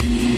Peace.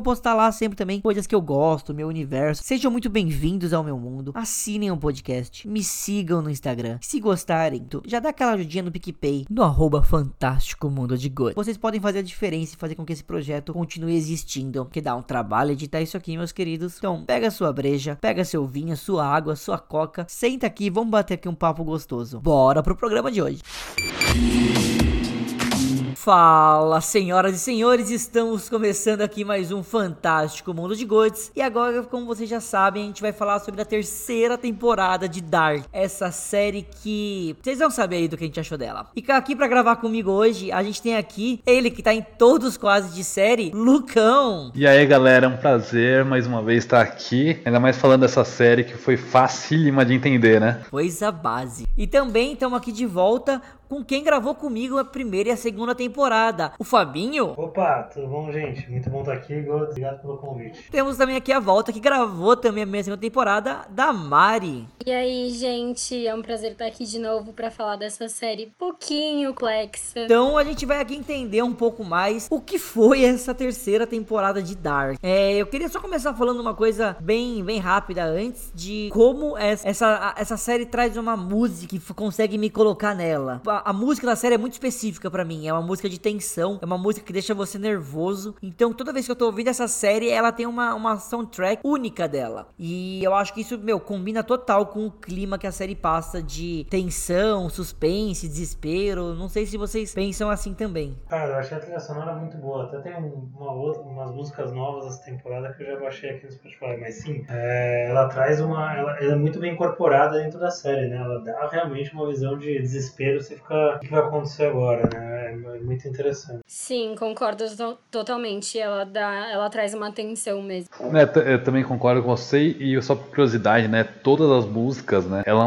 vou postar lá sempre também coisas que eu gosto, meu universo. Sejam muito bem-vindos ao meu mundo. Assinem o um podcast, me sigam no Instagram. Se gostarem, já dá aquela ajudinha no PicPay, no arroba Fantástico Mundo de. Vocês podem fazer a diferença e fazer com que esse projeto continue existindo, que dá um trabalho editar isso aqui, meus queridos. Então, pega sua breja, pega seu vinho, sua água, sua coca, senta aqui vamos bater aqui um papo gostoso. Bora pro programa de hoje. Fala, senhoras e senhores, estamos começando aqui mais um fantástico mundo de Gods. E agora, como vocês já sabem, a gente vai falar sobre a terceira temporada de Dark, essa série que vocês vão saber aí do que a gente achou dela. E aqui para gravar comigo hoje, a gente tem aqui ele que tá em todos quase de série, Lucão. E aí, galera, é um prazer mais uma vez estar aqui, ainda mais falando dessa série que foi facílima de entender, né? Coisa base. E também estamos aqui de volta com quem gravou comigo a primeira e a segunda temporada, o Fabinho. Opa, tudo bom, gente? Muito bom estar aqui, obrigado pelo convite. Temos também aqui a volta que gravou também a minha segunda temporada, da Mari. E aí, gente, é um prazer estar aqui de novo para falar dessa série pouquinho complexa. Então a gente vai aqui entender um pouco mais o que foi essa terceira temporada de Dark. É, eu queria só começar falando uma coisa bem, bem rápida antes de como essa, essa série traz uma música que consegue me colocar nela a, música da série é muito específica para mim. É uma música de tensão, é uma música que deixa você nervoso. Então, toda vez que eu tô ouvindo essa série, ela tem uma, uma soundtrack única dela. E eu acho que isso, meu, combina total com o clima que a série passa de tensão, suspense, desespero. Não sei se vocês pensam assim também. Cara, eu achei a trilha sonora muito boa. Até tem uma outra, umas músicas novas dessa temporada que eu já baixei aqui no Spotify. Mas sim, é, ela traz uma. Ela, ela, é muito bem incorporada dentro da série, né? Ela dá realmente uma visão de desespero. Você fica o que vai acontecer agora, né? É muito interessante. Sim, concordo totalmente. Ela dá, ela traz uma atenção mesmo. É, eu também concordo com você e só por curiosidade, né? Todas as músicas, né? Elas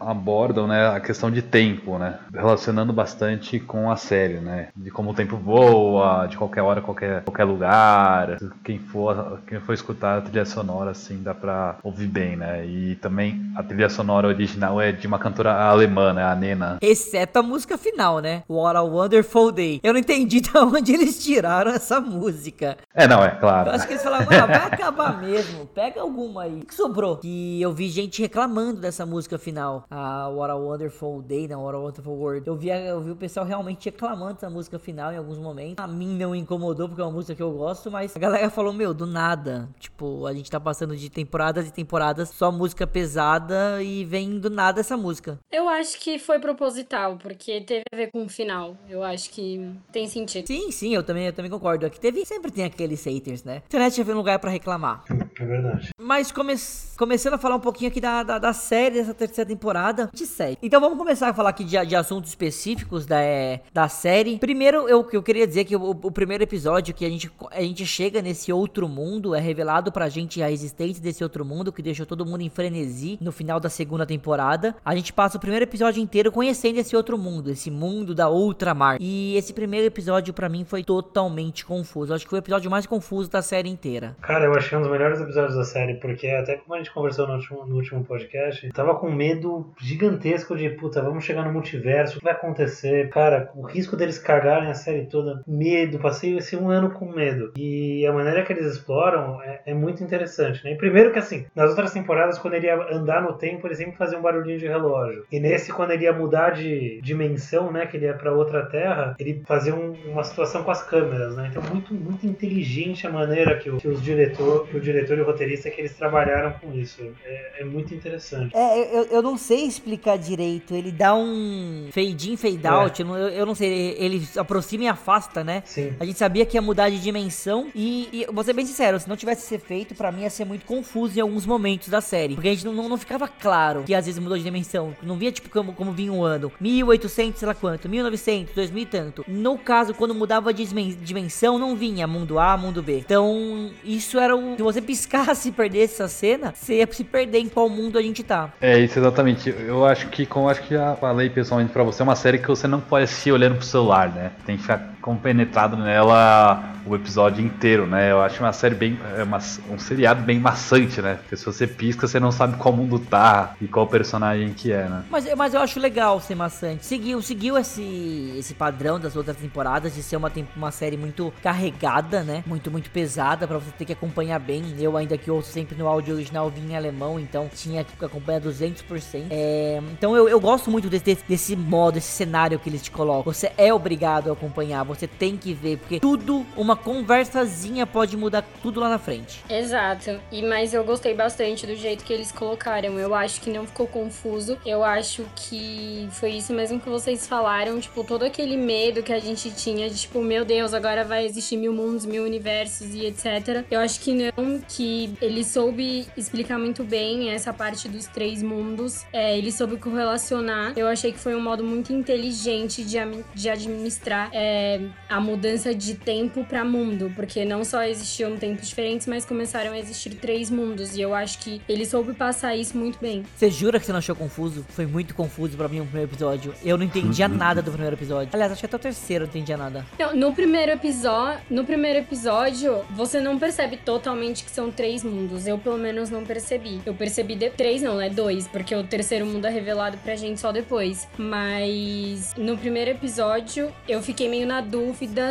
abordam, né? A questão de tempo, né? Relacionando bastante com a série, né? De como o tempo voa, de qualquer hora, qualquer, qualquer lugar. Quem for, quem for escutar a trilha sonora, assim, dá pra ouvir bem, né? E também a trilha sonora original é de uma cantora alemã, né? A Nena. Exceto a música final, né? What a Wonderful Day. Eu não entendi de onde eles tiraram essa música. É, não, é claro. Eu acho que eles falaram, ah, vai acabar mesmo. Pega alguma aí. O que sobrou? Que eu vi gente reclamando dessa música final. A What a Wonderful Day, não, What a Wonderful World. Eu vi, eu vi o pessoal realmente reclamando dessa música final em alguns momentos. A mim não incomodou porque é uma música que eu gosto, mas a galera falou, meu, do nada. Tipo, a gente tá passando de temporadas e temporadas só música pesada e vem do nada essa música. Eu acho que foi proposital, porque teve a ver com o final. Eu acho que tem sentido. Sim, sim, eu também, eu também concordo. Aqui teve, sempre tem aqueles haters, né? A internet já um lugar para reclamar. É verdade. Mas come, começando a falar um pouquinho aqui da, da, da, série dessa terceira temporada de série. Então vamos começar a falar aqui de, de assuntos específicos da, é, da série. Primeiro, eu, eu queria dizer que o, o, primeiro episódio que a gente, a gente chega nesse outro mundo, é revelado pra gente a existência desse outro mundo, que deixou todo mundo em frenesi no final da segunda temporada. A gente passa o primeiro episódio inteiro conhecendo esse outro mundo mundo, esse mundo da outra mar. E esse primeiro episódio para mim foi totalmente confuso. Acho que foi o episódio mais confuso da série inteira. Cara, eu achei um dos melhores episódios da série, porque até como a gente conversou no último, no último podcast, tava com medo gigantesco de, puta, vamos chegar no multiverso, o que vai acontecer? Cara, o risco deles cagarem a série toda, medo, passei esse um ano com medo. E a maneira que eles exploram é, é muito interessante, né? E primeiro que assim, nas outras temporadas, quando ele ia andar no tempo, ele sempre fazia um barulhinho de relógio. E nesse, quando ele ia mudar de, dimensão, né, que ele é para outra terra, ele fazia um, uma situação com as câmeras, né? Então muito muito inteligente a maneira que, o, que os diretor que o diretor e roteirista que eles trabalharam com isso. É, é muito interessante. É, eu, eu não sei explicar direito. Ele dá um fade in, fade out. Eu, eu não sei. Ele aproxima e afasta, né? Sim. A gente sabia que ia mudar de dimensão. E, e vou ser bem sincero, se não tivesse ser feito, pra mim ia ser muito confuso em alguns momentos da série. Porque a gente não, não, não ficava claro que às vezes mudou de dimensão. Não via tipo como, como vinha um ano. 1800, sei lá quanto. 1900, 2000 tanto. No caso, quando mudava de dimensão, não vinha mundo A, mundo B. Então, isso era o. Se você piscasse e perdesse essa cena, você ia se perder em qual mundo a gente tá. É isso exatamente. Eu acho que, como acho que já falei pessoalmente pra você, é uma série que você não pode assistir olhando pro celular, né? Tem que ficar compenetrado nela o episódio inteiro, né? Eu acho uma série bem. É uma, um seriado bem maçante, né? Porque se você pisca, você não sabe qual mundo tá e qual personagem que é, né? Mas, mas eu acho legal ser maçante. Seguiu, seguiu esse, esse padrão das outras temporadas de ser uma, uma série muito carregada, né? Muito, muito pesada para você ter que acompanhar bem. Eu ainda que ouço sempre no áudio original vinha em alemão, então tinha que acompanhar 200%. É, então eu, eu gosto muito desse, desse modo, desse cenário que eles te colocam. Você é obrigado a acompanhar, você tem que ver, porque tudo, uma conversazinha pode mudar tudo lá na frente. Exato. E mas eu gostei bastante do jeito que eles colocaram. Eu acho que não ficou confuso. Eu acho que foi isso mesmo que vocês falaram, tipo, todo aquele medo que a gente tinha de tipo, meu Deus, agora vai existir mil mundos, mil universos e etc. Eu acho que não, que ele soube explicar muito bem essa parte dos três mundos. É, ele soube correlacionar. Eu achei que foi um modo muito inteligente de, de administrar é, a mudança de tempo para mundo, porque não só existiam tempos diferentes, mas começaram a existir três mundos. E eu acho que ele soube passar isso muito bem. Você jura que você não achou confuso? Foi muito confuso para mim o primeiro episódio. Eu não entendia nada do primeiro episódio. Aliás, acho que até o terceiro eu não entendia nada. Não, no primeiro episódio, no primeiro episódio, você não percebe totalmente que são três mundos. Eu pelo menos não percebi. Eu percebi de três, não, é dois, porque o terceiro mundo é revelado pra gente só depois. Mas no primeiro episódio, eu fiquei meio na dúvida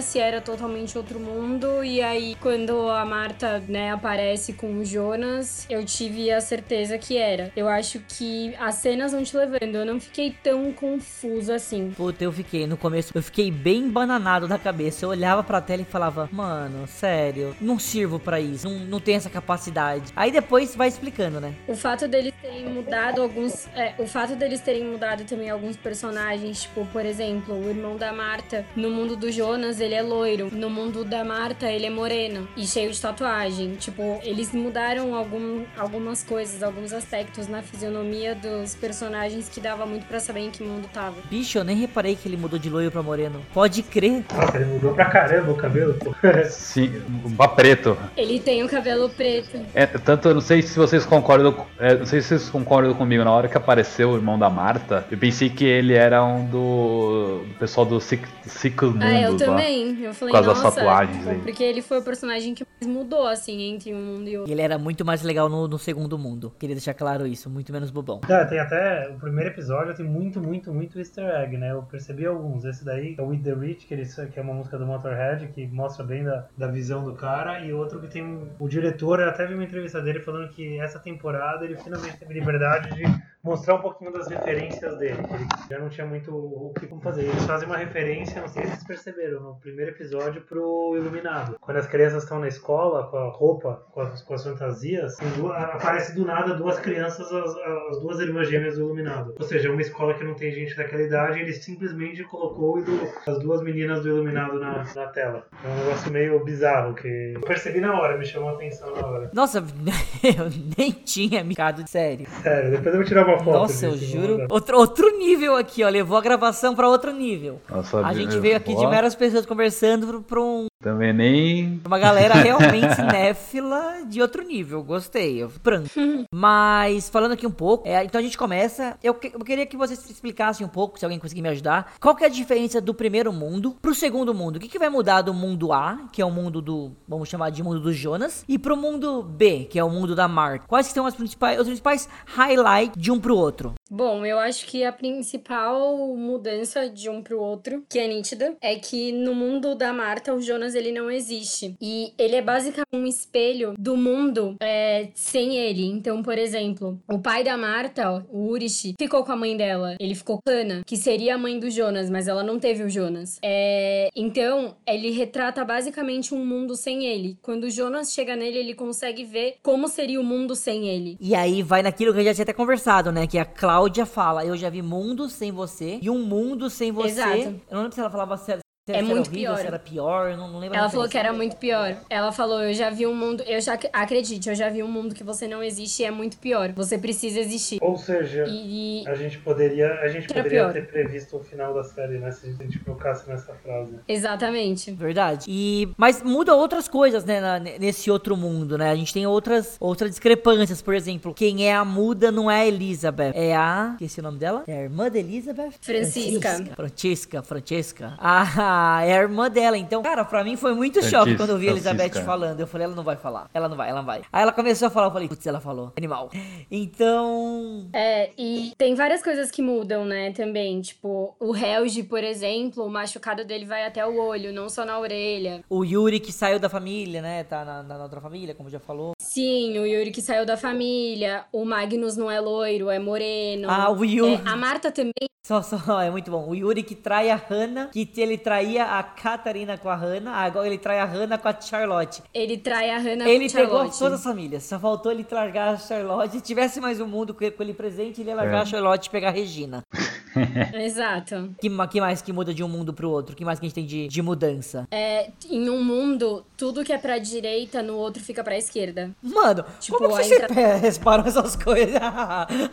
se era totalmente outro mundo. E aí, quando a Marta, né, aparece com o Jonas, eu tive a certeza que era. Eu acho que as cenas vão te levando. Eu não fiquei tão confusa assim. Puta, eu fiquei. No começo, eu fiquei bem bananado da cabeça. Eu olhava pra tela e falava, mano, sério, não sirvo para isso. Não, não tenho essa capacidade. Aí depois vai explicando, né? O fato deles terem mudado alguns. É, o fato deles terem mudado também alguns personagens, tipo, por exemplo, o irmão da Marta, no mundo do Jonas, ele é loiro. No mundo da Marta, ele é moreno e cheio de tatuagem. Tipo, eles mudaram algum, algumas coisas, alguns aspectos na fisionomia dos personagens que dava muito para saber em que mundo tava. Bicho, eu nem reparei que ele mudou de loiro pra moreno. Pode crer. Nossa, ele mudou pra caramba o cabelo, pô. Sim, um preto. Ele tem o cabelo preto. É, tanto, eu não sei se vocês concordam, é, não sei se vocês concordam comigo, na hora que apareceu o irmão da Marta, eu pensei que ele era um do, do pessoal do Ciclo. Ah, eu também. Eu falei, por causa nossa, das tatuagens aí. porque ele foi o personagem que mais mudou, assim, entre um mundo e outro. Ele era muito mais legal no, no segundo mundo. Queria deixar claro isso, muito menos bobão. É, tem até o primeiro episódio tem muito, muito, muito easter egg, né? Eu percebi alguns. Esse daí é o With the Rich, que, ele, que é uma música do Motorhead, que mostra bem da, da visão do cara, e outro que tem o diretor, eu até vi uma entrevista dele falando que essa temporada ele finalmente teve liberdade de mostrar um pouquinho das referências dele. Ele já não tinha muito o que fazer. Eles fazem uma referência, não sei se vocês perceberam, no primeiro episódio pro Iluminado. Quando as crianças estão na escola, com a roupa, com as, com as fantasias, duas, aparece do nada duas crianças, as, as, duas irmãs gêmeas do Iluminado. Ou seja, uma escola que não tem gente daquela idade, ele simplesmente colocou as duas meninas do Iluminado na, na tela. É um negócio meio bizarro que eu percebi na hora, me chamou a atenção na hora. Nossa, eu nem tinha ficado de sério. Sério, depois eu vou tirar uma foto. Nossa, eu juro. Outro, outro nível aqui, ó. Levou a gravação pra outro nível. Nossa, a gente veio aqui de meras pessoas conversando pra um. Também nem. Uma galera realmente cinéfila de outro nível. Gostei. Eu pranto. Mas, falando aqui um pouco, é, então a gente começa. Eu, que, eu queria que vocês explicassem um pouco, se alguém conseguir me ajudar. Qual que é a diferença do primeiro mundo pro segundo mundo? O que, que vai mudar do mundo A, que é o mundo do. Vamos chamar de mundo do Jonas, e pro mundo B, que é o mundo da Marta? Quais são as principais, os principais highlights de um pro outro? Bom, eu acho que a principal mudança de um pro outro, que é nítida, é que no mundo da Marta, o Jonas Ele não existe. E ele é basicamente um espelho do mundo é, sem ele. Então, por exemplo, o pai da Marta, o Urish, ficou com a mãe dela. Ele ficou cana, que seria a mãe do Jonas, mas ela não teve o Jonas. É, então, ele retrata basicamente um mundo sem ele. Quando o Jonas chega nele, ele consegue ver como seria o mundo sem ele. E aí vai naquilo que a gente já tinha até conversado, né? Que a Cláudia fala: Eu já vi mundo sem você e um mundo sem você. Exato. Eu não lembro se ela falava se É era muito horrível, pior. se era pior, eu não, não lembro. Ela falou que era muito pior. Ela falou: Eu já vi um mundo. Eu já acredite, eu já vi um mundo que você não existe e é muito pior. Você precisa existir. Ou seja, E, e- a gente poderia, a gente Era poderia pior. ter previsto o final da série, né? Se a gente colocasse nessa frase. exatamente. Verdade. E mas muda outras coisas, né, na- nesse outro mundo, né? A gente tem outras outras discrepâncias, por exemplo, quem é a muda não é a Elizabeth, é a, esqueci o nome dela? É a irmã da Elizabeth? Francisca. Francesca, Francesca. Ah, é a irmã dela. Então, cara, pra mim foi muito choque Francis- quando eu vi a Elizabeth Francisca. falando. Eu falei, ela não vai falar. Ela não vai, ela não vai. Aí ela começou a falar, eu falei, putz, ela falou. Animal. Então, É, e tem várias coisas que mudam, né, também. Tipo, o Helge, por exemplo, o machucado dele vai até o olho, não só na orelha. o Yuri que saiu da família, né? Tá na, na outra família, como já falou. Sim, o Yuri que saiu da família. O Magnus não é loiro, é moreno. Ah, o Yuri. É, a Marta também. Só, só, é muito bom. O Yuri que trai a Hannah, que ele traía a Catarina com a Hannah, agora ele trai a Hannah com a Charlotte. Ele trai a Hannah Ele com pegou Charlotte. todas as famílias, só faltou ele largar a Charlotte. Se tivesse mais um mundo com ele, ele presente, ele ia largar É. a Charlotte e pegar a Regina. Exato. Que, que mais que muda de um mundo pro outro? Que mais que a gente tem de, de mudança? É, em um mundo, tudo que é pra direita, no outro fica pra esquerda. Mano, Tipo, como que a você entra- reparam essas coisas?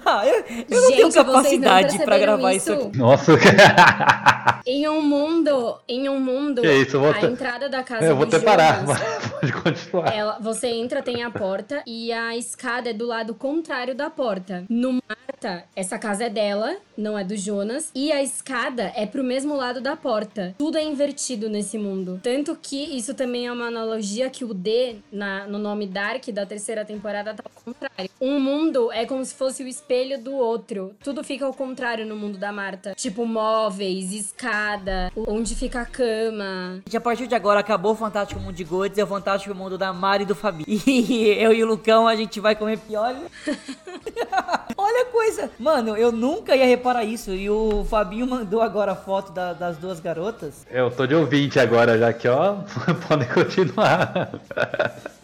Ah, eu, eu não Gente, tenho vocês não capacidade pra gravar isso aqui. Nossa, Em um mundo, em um mundo, Que isso, a ter- entrada da casa eu vou até parar, mas pode continuar. Ela, você entra, tem a porta e a escada é do lado contrário da porta. No Marta, essa casa é dela, não é do Jonas, e a escada é pro mesmo lado da porta. Tudo é invertido nesse mundo. Tanto que isso também é uma analogia que o D na, no nome Dark da terceira temporada tá ao contrário. Um mundo é como se fosse o espelho do outro. Tudo fica ao contrário no mundo da Marta. Tipo móveis, escada, onde fica a cama. A partir de agora acabou o Fantástico Mundo de Godes, é o Fantástico Mundo da Mari e do Fabi. E eu e o Lucão, a gente vai comer piolho. Olha a coisa. Mano, eu nunca ia reparar isso. E o Fabinho mandou agora a foto da- das duas garotas Eu tô de ouvinte agora, já que, ó, podem continuar.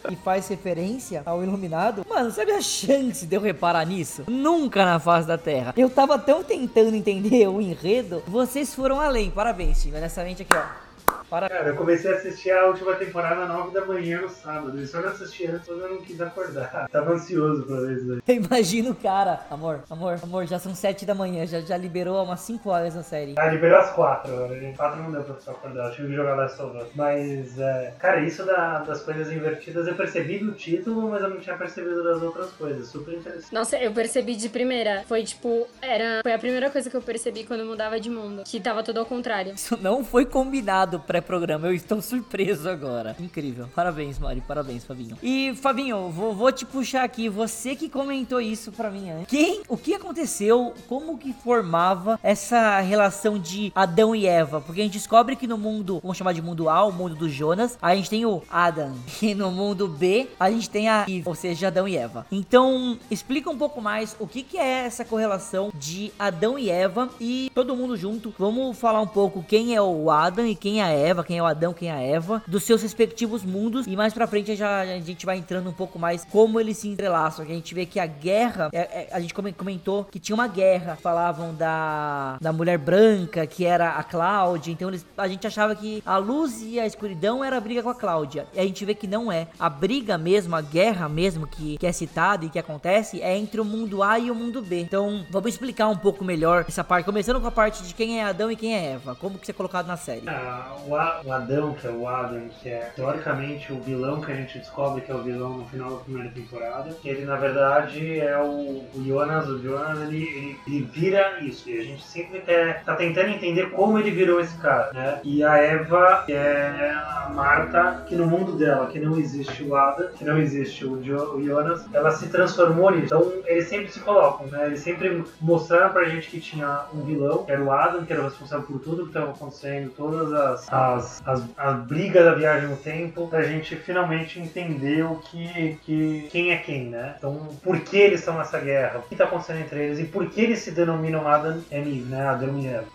e faz referência ao Iluminado. Mano, sabe a chance de eu reparar nisso? Nunca na face da Terra. Eu tava tão tentando entender o enredo. Vocês foram além. Parabéns, time. Honestamente aqui, ó. Parabéns. Cara, eu comecei a assistir a última temporada 9 da manhã no sábado. E só não assisti antes eu não quis acordar. Tava ansioso pra ver isso daí. Eu imagino o cara. Amor, amor, amor, já são sete da manhã. Já, já liberou há umas 5 horas a série. Ah, liberou às 4. Às 4 não deu pra só acordar. Eu tive que jogar Last of Us. Mas, é, cara, isso da- das coisas invertidas eu percebi do título, mas eu não tinha percebido das outras coisas. Super interessante. Nossa, eu percebi de primeira. Foi tipo, era. Foi a primeira coisa que eu percebi quando eu mudava de mundo. Que tava tudo ao contrário. Isso não foi combinado pré-programa. Eu estou surpreso agora. Incrível. Parabéns, Mari. Parabéns, Fabinho. E, Fabinho, vou, vou te puxar aqui. Você que comentou isso pra mim antes. Quem? O que aconteceu? Como que formava essa relação de Adão e Eva? Porque a gente descobre que no mundo, vamos chamar de mundo A, o mundo do Jonas, a gente tem o Adam. E no mundo B, a gente tem a Eve, ou seja, Adão e Eva. Então, explica um pouco mais o que, que é essa correlação de Adão e Eva e todo mundo junto. Vamos falar um pouco quem é o Adam e quem é a Eva, quem é o Adão, quem é a Eva, dos seus respectivos mundos. E mais pra frente já, a gente vai entrando um pouco mais como eles se entrelaçam. A gente vê que a guerra, é- é- a gente come- comentou que tinha uma guerra. Falavam da, da mulher branca, que era a Cláudia. Então eles, a gente achava que a luz e a escuridão era a briga com a Cláudia. E a gente vê que não é. A briga mesmo, a guerra mesmo que, que é citada e que acontece é entre o mundo A e o mundo B. Então vamos explicar um pouco melhor essa parte. Começando com a parte de quem é Adão e quem é Eva. Como que isso é colocado na série. Ah, o, o Adão, que é o Adam, que é teoricamente o vilão que a gente descobre que é o vilão no final da primeira temporada, ele na verdade é o, o Jonas. O Jonas ele, ele, ele vira isso, e a gente sempre quer, tá tentando entender como ele virou esse cara, né? E a Eva, que é a Marta, que no mundo dela, que não existe o Adam, que não existe o, jo, o Jonas, ela se transformou nisso. Então eles sempre se colocam, né? Eles sempre mostraram pra gente que tinha um vilão, que era o Adam, que era o responsável por tudo que estava acontecendo, todas as, as, as, as brigas da viagem no tempo, pra gente finalmente entender o que, que quem é quem, né? Então, por que eles estão nessa guerra? O que tá acontecendo entre eles? E por que eles se denominam Adam e Eve, né? Adam e Eva.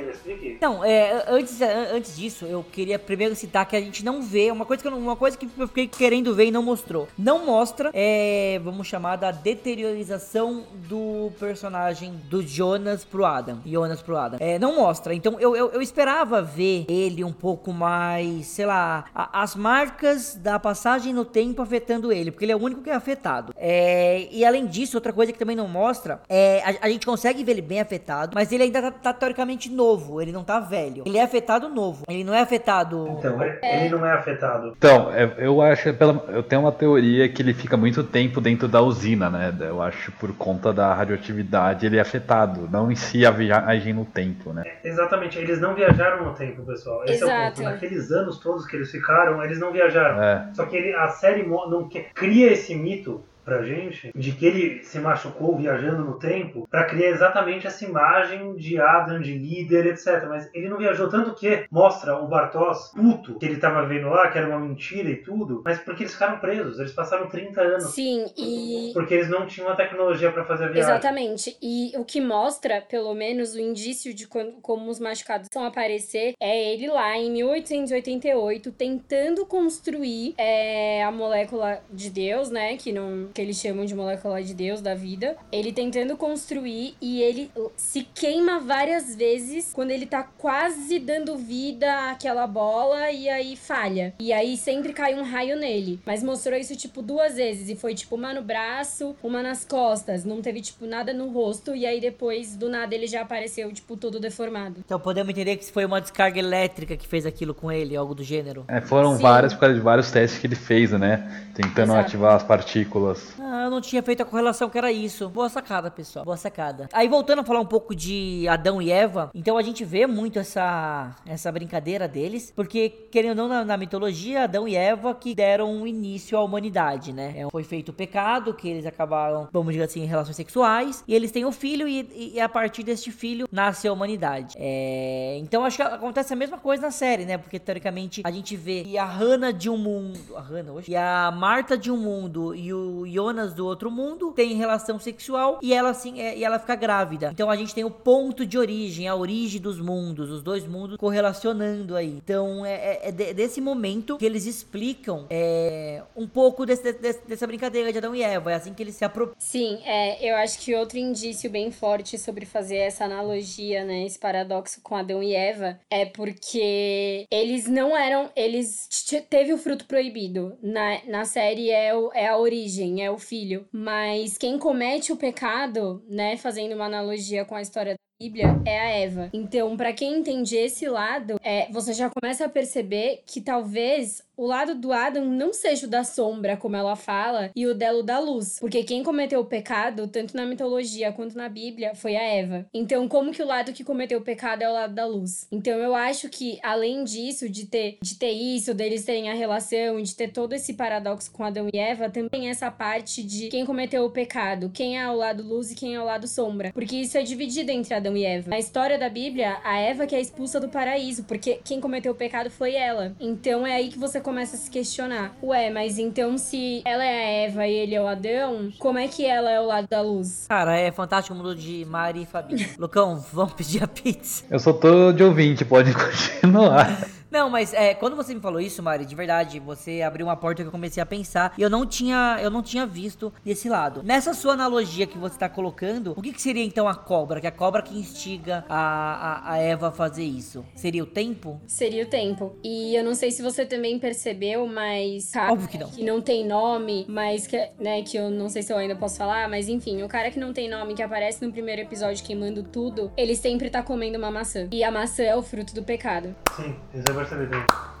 É, explique? Não, é, antes, antes disso, eu queria primeiro citar que a gente não vê, uma coisa que eu, uma coisa que eu fiquei querendo ver e não mostrou. Não mostra, é, vamos chamar da deteriorização do personagem do Jonas pro Adam. Jonas pro Adam. É, não mostra. Então eu, eu, eu esperava ver ele um pouco mais, sei lá, a, as marcas da passagem no tempo afetando ele, porque ele é o único que é afetado. É, e além disso, outra coisa que também não mostra, é a, a gente consegue ver ele bem afetado, mas ele ainda tá, tá teoricamente novo, ele não tá velho. Ele é afetado novo, ele não é afetado. Então, ele, ele não é afetado. Então, é, eu acho, pela, eu tenho uma teoria que ele fica muito tempo dentro da usina, né? Eu acho por conta da radioatividade ele é afetado, não em si a viagem no tempo, né? É, exatamente, eles não viajaram no tempo, pessoal. Esse Exato. é o ponto. Naqueles anos todos que eles ficaram, eles não viajaram. É. Só que ele, a série não quer- cria esse mito pra gente de que ele se machucou viajando no tempo pra criar exatamente essa imagem de Adam, de líder, etc. Mas ele não viajou tanto que mostra o Bartos puto que ele tava vendo lá, que era uma mentira e tudo, mas porque eles ficaram presos, eles passaram 30 anos. Sim, e Porque eles não tinham a tecnologia pra fazer a viagem. Exatamente. E o que mostra, pelo menos, o indício de como os machucados vão aparecer é ele lá em 1888 tentando construir é, a molécula de Deus, né? Que, não, que eles chamam de molécula de Deus da vida. Ele tentando construir e ele se queima várias vezes quando ele tá quase dando vida àquela bola e aí falha. E aí sempre cai um raio nele. Mas mostrou isso, tipo, duas vezes. E foi, tipo, uma no braço, uma nas costas. Não teve, tipo, nada no rosto. E aí depois, do nada, ele já apareceu, tipo, todo deformado. Então podemos entender que foi uma descarga elétrica que fez aquilo com ele, algo do gênero. É, foram Sim. várias por causa de vários testes que ele fez, né? Tentando Exato. ativar as partículas. Ah, eu não tinha feito a correlação que era isso. Boa sacada, pessoal. Boa sacada. Aí voltando a falar um pouco de Adão e Eva, então a gente vê muito essa essa brincadeira deles, porque querendo ou não na, na mitologia, Adão e Eva que deram um início à humanidade, né? É, foi feito o pecado, que eles acabaram, vamos dizer assim, em relações sexuais, e eles têm o filho e, e a partir deste filho nasce a humanidade. É, então acho que acontece a mesma coisa na série, né? Porque teoricamente a gente vê que a Hannah de um mundo, a Hannah hoje, e a Marta de um mundo e o Jonas do outro mundo têm relação sexual e ela assim, é, e ela fica grávida. Então a gente tem o ponto de origem, a origem dos mundos, os dois mundos correlacionando aí. Então é, é- é de- desse momento que eles explicam é, um pouco desse- desse- dessa brincadeira de Adão e Eva. É assim que eles se apropriam. Sim, é, eu acho que outro indício bem forte sobre fazer essa analogia, né, esse paradoxo com Adão e Eva, é porque eles não eram, eles teve o fruto proibido. Na, na série é, o, é a origem, é o filho. Mas quem comete o pecado, né, fazendo uma analogia com a história Bíblia é a Eva. Então, pra quem entende esse lado, é, você já começa a perceber que talvez o lado do Adam não seja o da sombra, como ela fala, e o dela da luz. Porque quem cometeu o pecado, tanto na mitologia quanto na Bíblia, foi a Eva. Então, como que o lado que cometeu o pecado é o lado da luz? Então, eu acho que, além disso, de ter, de ter isso, deles terem a relação, de ter todo esse paradoxo com Adão e Eva, também essa parte de quem cometeu o pecado, quem é o lado luz e quem é o lado sombra. Porque isso é dividido entre Adão e Eva. Na história da Bíblia, a Eva que é expulsa do paraíso, porque quem cometeu o pecado foi ela. Então é aí que você começa a se questionar. Ué, mas então se ela é a Eva e ele é o Adão, como é que ela é o lado da luz? Cara, é fantástico o mundo de Mari e Fabi. Lucão, vamos pedir a pizza. Eu só tô de ouvinte, pode continuar. Não, mas é, quando você me falou isso, Mari, de verdade, você abriu uma porta que eu comecei a pensar e eu não tinha, eu não tinha visto desse lado. Nessa sua analogia que você tá colocando, o que, que seria então a cobra? Que é a cobra que instiga a, a, a Eva a fazer isso? Seria o tempo? Seria o tempo. E eu não sei se você também percebeu, mas. cara Óbvio que não. Que não tem nome, mas que, né, que eu não sei se eu ainda posso falar, mas enfim, o cara que não tem nome, que aparece no primeiro episódio queimando tudo, ele sempre tá comendo uma maçã. E a maçã é o fruto do pecado. Sim, isso percebi também.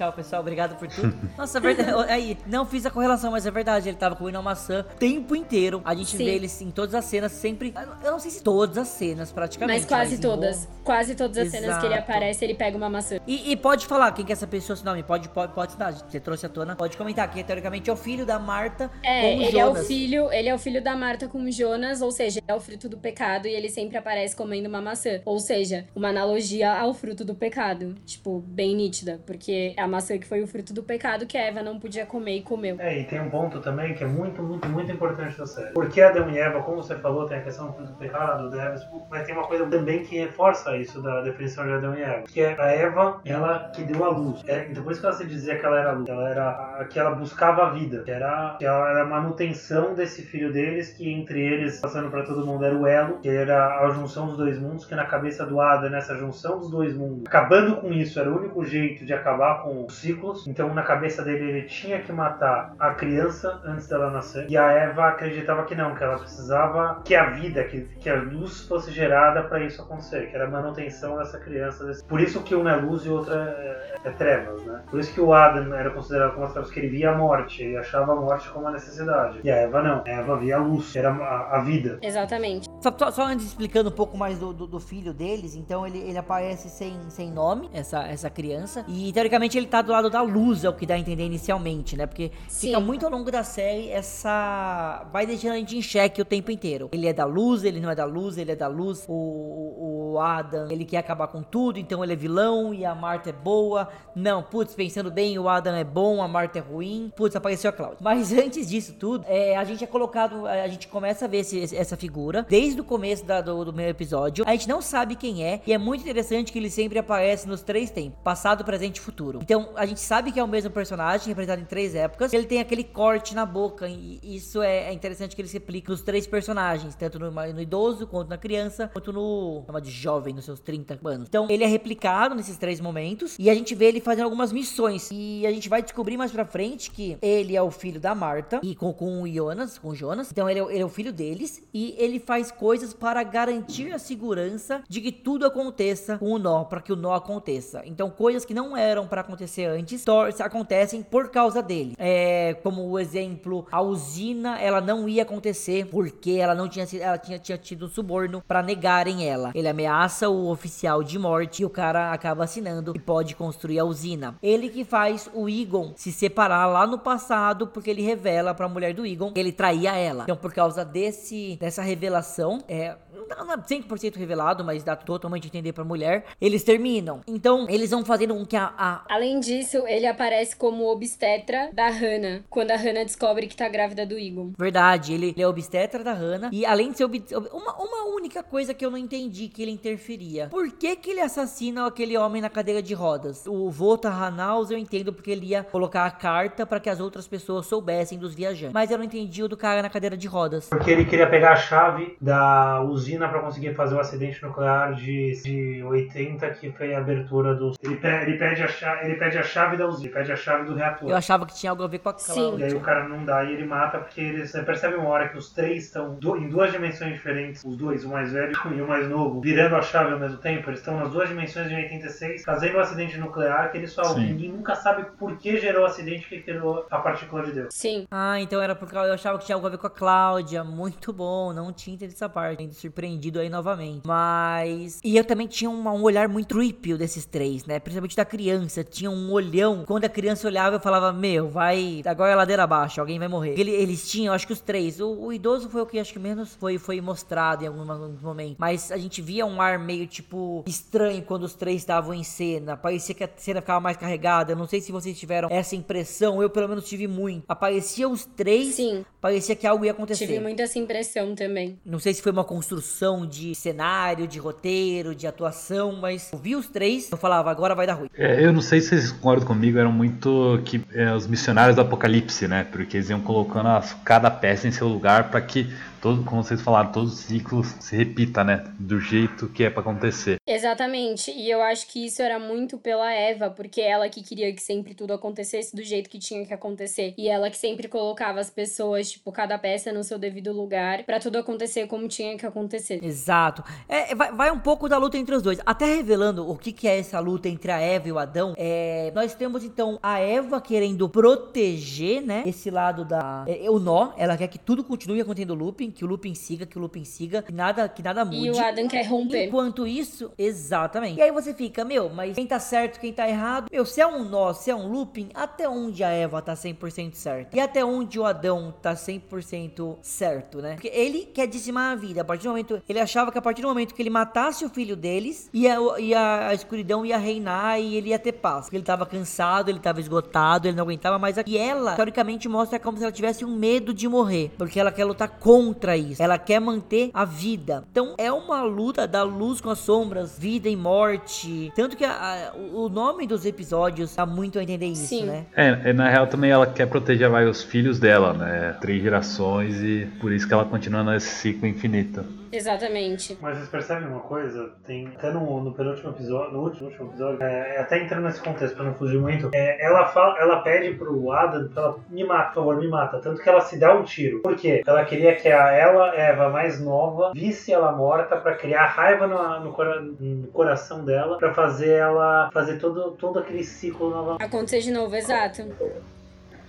Tchau, pessoal. Obrigado por tudo. Nossa, é verdade. Aí, não fiz a correlação, mas é verdade. Ele tava comendo uma maçã o tempo inteiro. A gente Sim. vê eles em todas as cenas, sempre. Eu não sei se todas as cenas, praticamente. Mas quase em todas. Quase todas as cenas que ele Exato. aparece, ele pega uma maçã. E, e pode falar quem que é essa pessoa, se nome. Pode, pode, pode citar. Você trouxe à tona. Pode comentar que teoricamente é o filho da Marta É, com o ele é o Jonas. filho, ele é o filho da Marta com o Jonas, ou seja, ele é o fruto do pecado e ele sempre aparece comendo uma maçã. Ou seja, uma analogia ao fruto do pecado. Tipo, bem nítida. Porque é a maçã que foi o fruto do pecado que Eva não podia comer e comeu. É, e tem um ponto também que é muito, muito, muito importante da série. Porque Adão e Eva, como você falou, tem a questão do pecado, da Eva, mas tem uma coisa também que reforça isso da definição de Adão e Eva. Que é a Eva, ela que deu a luz. É, então por isso que ela se dizia que ela era a luz. Ela era a, que ela buscava a vida. Que era, que ela era a manutenção desse filho deles, que entre eles, passando pra todo mundo, era o elo, que era a junção dos dois mundos, que na cabeça do Adam, nessa junção dos dois mundos, acabando com isso, era o único jeito de acabar com os ciclos. Então na cabeça dele ele tinha que matar a criança antes dela nascer. E a Eva acreditava que não, que ela precisava que a vida, que, que a luz fosse gerada para isso acontecer, que era a manutenção dessa criança. desse- Por isso que um é luz e o outro é, é trevas, né? Por isso que o Adam era considerado como as trevas, porque ele via a morte, ele achava a morte como uma necessidade. E a Eva não, a Eva via a luz, era a, a vida. Exatamente. Só, só, só antes explicando um pouco mais do, do, do filho deles, então ele, ele aparece sem, sem nome, essa, essa criança. E teoricamente ele tá do lado da luz, é o que dá a entender inicialmente, né? Porque fica Sim. muito ao longo da série essa. Vai deixando a gente em xeque o tempo inteiro. Ele é da luz, ele não é da luz, ele é da luz. O, o, Adam, ele quer acabar com tudo, então ele é vilão e a Marta é boa. Não, putz, pensando bem, o Adam é bom, a Marta é ruim. Putz, apareceu a Cláudia. Mas antes disso tudo, é, a gente é colocado, a gente começa a ver esse- essa figura desde o começo da- do, do primeiro episódio. A gente não sabe quem é, e é muito interessante que ele sempre aparece nos três tempos: passado, presente e futuro. Então a gente sabe que é o mesmo personagem, representado em três épocas. Ele tem aquele corte na boca, e isso é, é interessante que ele se aplica nos três personagens, tanto no, no idoso, quanto na criança, quanto no. chama de jovem, nos seus 30 anos. Então ele é replicado nesses três momentos, e a gente vê ele fazendo algumas missões. E a gente vai descobrir mais pra frente que ele é o filho da Marta, e com, com o Jonas, com o Jonas. Então ele é, ele é o filho deles, e ele faz coisas para garantir a segurança de que tudo aconteça com o nó, para que o nó aconteça. Então coisas que não eram para acontecer antes, tor- acontecem por causa dele. É, como o exemplo, a usina, ela não ia acontecer porque ela não tinha ela tinha, tinha tido suborno para negarem ela. Ele ameaça o oficial de morte e o cara acaba assinando e pode construir a usina. Ele que faz o Egon se separar lá no passado porque ele revela pra mulher do Egon que ele traía ela. Então por causa desse dessa revelação, é não é 100% revelado, mas dá totalmente a entender pra mulher, eles terminam. Então, eles vão fazendo com que a, a, Além disso, ele aparece como obstetra da Hannah, quando a Hannah descobre que tá grávida do Egon. Verdade, ele, ele é obstetra da Hannah. E além de ser ob- ob- uma, uma única coisa que eu não entendi que ele interferia. Por que que ele assassina aquele homem na cadeira de rodas? O Volta Hanaus eu entendo porque ele ia colocar a carta pra que as outras pessoas soubessem dos viajantes. Mas eu não entendi o do cara na cadeira de rodas. Porque ele queria pegar a chave da usina para conseguir fazer o acidente nuclear de, de 80, que foi a abertura do. Ele, pe- ele, pede a chave, ele pede a chave da usina, pede a chave do reator. Eu achava que tinha algo a ver com a Sim. E aí o cara não dá e ele mata porque ele, você percebe uma hora que os três estão em duas dimensões diferentes, os dois, o mais velho e o mais novo, virando a chave ao mesmo tempo. Eles estão nas duas dimensões de 86, fazendo o acidente nuclear que ele só Sim. ninguém nunca sabe por que gerou o acidente que gerou a partícula de Deus. Sim. Ah, então era por causa. Eu achava que tinha algo a ver com a Cláudia. Muito bom. Não tinha entendido essa parte. Ainda surpreendido aí novamente. Mas. E eu também tinha um, um olhar muito creepy desses três, né? Principalmente da criança. Tinha um olhão. Quando a criança olhava, eu falava: Meu, vai. Agora é ladeira abaixo. Alguém vai morrer. Ele- eles tinham, eu acho que os três. O, o idoso foi o que acho que menos foi, foi mostrado em algum momento. Mas a gente via um ar meio tipo estranho quando os três estavam em cena. Parecia que a cena ficava mais carregada. Eu não sei se vocês tiveram essa impressão. Eu, pelo menos, tive muito. Aparecia os três. Sim. Parecia que algo ia acontecer. Tive muito essa impressão também. Não sei se foi uma construção de cenário, de roteiro, de atuação, mas eu vi os três, eu falava, agora vai dar ruim. É, eu não sei se vocês concordam comigo, eram muito que é, os missionários do apocalipse, né? Porque eles iam colocando cada peça em seu lugar para que todo, como vocês falaram, todos os ciclos se repita, né? Do jeito que é para acontecer. Exatamente. E eu acho que isso era muito pela Eva, porque ela que queria que sempre tudo acontecesse do jeito que tinha que acontecer. E ela que sempre colocava as pessoas, tipo, cada peça no seu devido lugar, para tudo acontecer como tinha que acontecer. Exato. É, vai, vai, um pouco da luta entre os dois. Até revelando o que, que é essa luta entre a Eva e o Adão, é, nós temos então a Eva querendo proteger, né? Esse lado da. É, o nó. Ela quer que tudo continue acontecendo looping, que o looping siga, que o looping siga, que nada, que nada mude. E o Adam quer romper. Enquanto isso, exatamente. E aí você fica, meu, mas quem tá certo, quem tá errado? Meu, se é um nó, se é um looping, até onde a Eva tá 100% certa? E até onde o Adão tá 100% certo, né? Porque ele quer dizimar a vida. A partir do momento. Ele achava que a partir do momento que ele matasse o filho deles, ia, ia, a escuridão ia reinar e ele ia ter paz. Porque ele tava cansado, ele tava esgotado, ele não aguentava mais. E ela, teoricamente, mostra como se ela tivesse um medo de morrer. Porque ela quer lutar contra isso. Ela quer manter a vida. Então é uma luta da luz com as sombras, vida e morte. Tanto que a, a, o nome dos episódios dá muito a entender isso, Sim. né? É, na real também ela quer proteger vai, os filhos dela, né? Três gerações e por isso que ela continua nesse ciclo infinito. Exatamente. Mas vocês percebem uma coisa? Tem até no, no penúltimo episódio, no último, último episódio, é, até entrando nesse contexto pra não fugir muito, é, ela fala, ela pede pro Adam pra ela me mata, por favor, me mata. Tanto que ela se dá um tiro. Por quê? Ela queria que a ela, Eva mais nova, visse ela morta pra criar raiva no, no, cora, no coração dela, pra fazer ela fazer todo, todo aquele ciclo novamente. Acontecer de novo, exato.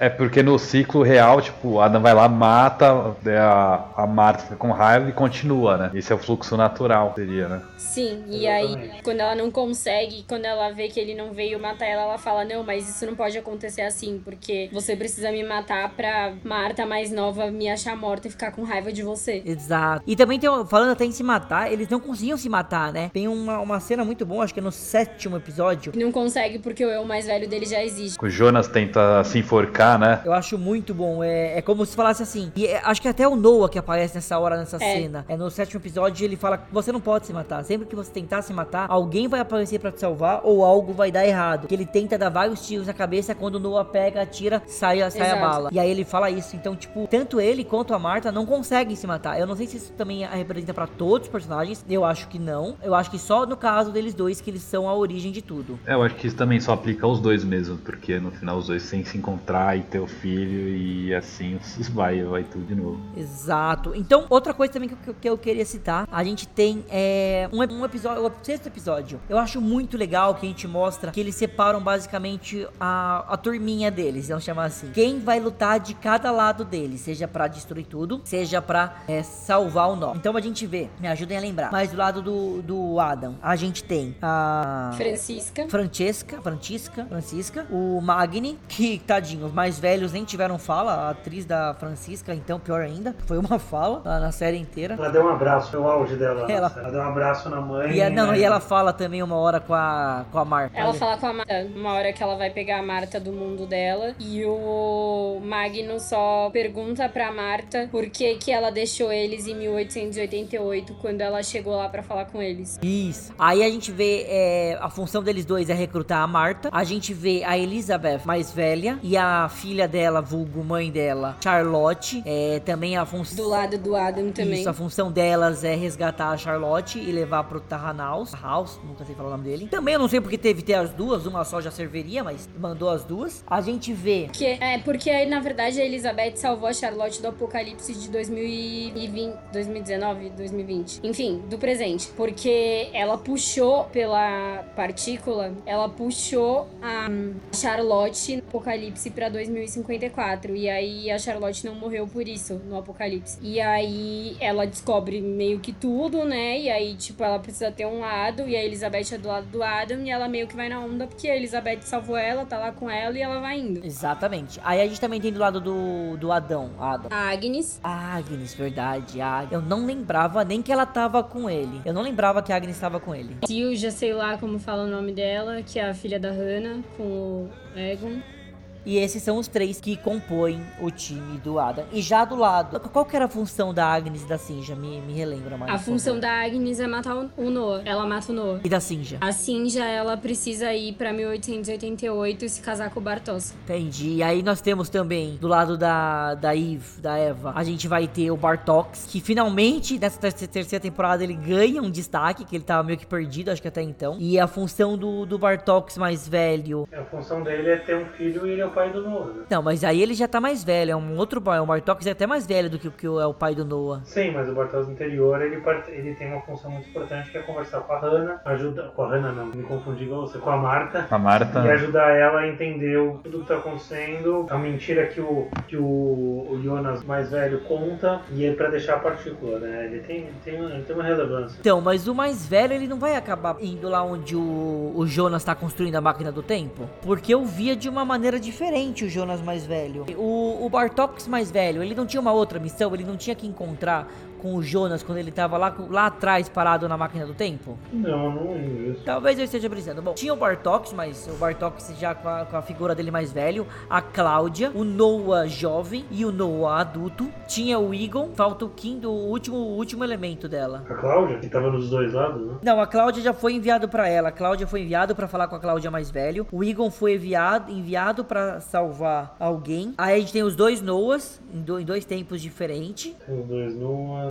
É porque no ciclo real, tipo, o Adam vai lá, mata, a, a Marta fica com raiva e continua, né? Esse é o fluxo natural, seria, né? Sim, e aí quando ela não consegue, quando ela vê que ele não veio matar ela, ela fala: Não, mas isso não pode acontecer assim, porque você precisa me matar pra Marta mais nova me achar morta e ficar com raiva de você. Exato. E também tem, falando até em se matar, eles não conseguiam se matar, né? Tem uma, uma cena muito boa, acho que é no sétimo episódio. Não consegue porque o eu mais velho dele já existe. O Jonas tenta se enforcar né? Eu acho muito bom. É, é como se falasse assim. E é, acho que até o Noah que aparece nessa hora, nessa é. cena. É no sétimo episódio, ele fala: Você não pode se matar. Sempre que você tentar se matar, alguém vai aparecer para te salvar ou algo vai dar errado. Que ele tenta dar vários tiros na cabeça quando o Noah pega, atira, sai, sai a bala. E aí ele fala isso. Então, tipo, tanto ele quanto a Marta não conseguem se matar. Eu não sei se isso também representa para todos os personagens. Eu acho que não. Eu acho que só no caso deles dois que eles são a origem de tudo. É, eu acho que isso também só aplica aos dois mesmo, porque no final os dois sem se encontrar e o filho e assim vai, vai tudo de novo. Exato. Então, outra coisa também que, eu, que eu queria citar, a gente tem é, um, um, episódio, o sexto episódio. Eu acho muito legal que a gente mostra que eles separam basicamente a, a turminha deles, vamos chamar assim. Quem vai lutar de cada lado deles, seja para destruir tudo, seja para é, salvar o nó. Então a gente vê, me ajudem a lembrar. Mas do lado do, do Adam, a gente tem a Francisca, Francesca, Francisca, Francisca, o Magni, que tadinho, os mais velhos nem tiveram fala, a atriz da Francisca, então pior ainda, foi uma fala na, na série inteira. Ela deu um abraço, foi o auge dela. Ela, ela deu um abraço na mãe. E, não, né? e ela fala também uma hora com a, com a Marta. Ela fala com a Marta, uma hora que ela vai pegar a Marta do mundo dela, e o Magno só pergunta pra Marta por que que ela deixou eles em 1888, quando ela chegou lá para falar com eles. Isso. Aí a gente vê é, a função deles dois é recrutar a Marta, a gente vê a Elizabeth mais velha e a filha dela, vulgo mãe dela, Charlotte, é, também a função... Do lado do Adam também. Isso, a função delas é resgatar a Charlotte e levar pro Tarranaus, House, nunca sei falar o nome dele. Também eu não sei porque teve ter as duas, uma só já serviria, mas mandou as duas. A gente vê... Que, é, porque aí, na verdade, a Elizabeth salvou a Charlotte do apocalipse de 2020, 2019, 2020. Enfim, do presente. Porque ela puxou pela partícula, ela puxou a Charlotte no apocalipse pra 2054. E aí a Charlotte não morreu por isso no Apocalipse. E aí ela descobre meio que tudo, né? E aí, tipo, ela precisa ter um lado. E a Elizabeth é do lado do Adam. E ela meio que vai na onda porque a Elizabeth salvou ela, tá lá com ela e ela vai indo. Exatamente. Aí a gente também tem do lado do, do Adão. Adam. A Agnes. A Agnes, verdade. A... Eu não lembrava nem que ela tava com ele. Eu não lembrava que a Agnes tava com ele. Sil, já sei lá como fala o nome dela, que é a filha da Hannah, com o Egon. E esses são os três que compõem o time do Adam. E já do lado, qual que era a função da Agnes e da Sinja? Me, me relembra mais. A função da Agnes é matar o Noah. Ela mata o Noah. E da Sinja? A Sinja, ela precisa ir pra 1888 e se casar com o Bartos. Entendi. E aí nós temos também, do lado da, da Eve, da Eva, a gente vai ter o Bartox, que finalmente, nessa terceira temporada, ele ganha um destaque, que ele tava meio que perdido, acho que até então. E a função do, do Bartox mais velho. A função dele é ter um filho e ele é o pai do Noah. Né? Não, mas aí ele já tá mais velho, é um outro pai. O Bartox é até mais velho do que o que é o pai do Noah. Sim, mas o Bartox anterior, ele, ele tem uma função muito importante que é conversar com a Hannah, ajudar. Com a Hannah não, me confundi com você, com a Marta. A Marta. E ajudar ela a entender o, tudo que tá acontecendo, a mentira que o, que o, o Jonas mais velho conta, e é pra deixar a partícula, né? Ele tem, tem, ele tem uma relevância. Então, mas o mais velho, ele não vai acabar indo lá onde o, o Jonas tá construindo a máquina do tempo? Porque eu via de uma maneira diferente o Jonas mais velho. O, o Bartox mais velho, ele não tinha uma outra missão, ele não tinha que encontrar com o Jonas quando ele tava lá, lá atrás parado na máquina do tempo? Não, não isso. Talvez eu esteja brisando. Bom, tinha o Bartox, mas o Bartox já com a, com a, figura dele mais velho, a Cláudia, o Noah jovem e o Noah adulto. Tinha o Egon, falta o Kim do último, último elemento dela. A Cláudia, que tava nos dois lados, né? Não, a Cláudia já foi enviado para ela. A Cláudia foi enviado para falar com a Cláudia mais velho. O Egon foi enviado, enviado para salvar alguém. Aí a gente tem os dois Noahs em, do, em dois tempos diferentes. Tem os dois Noahs.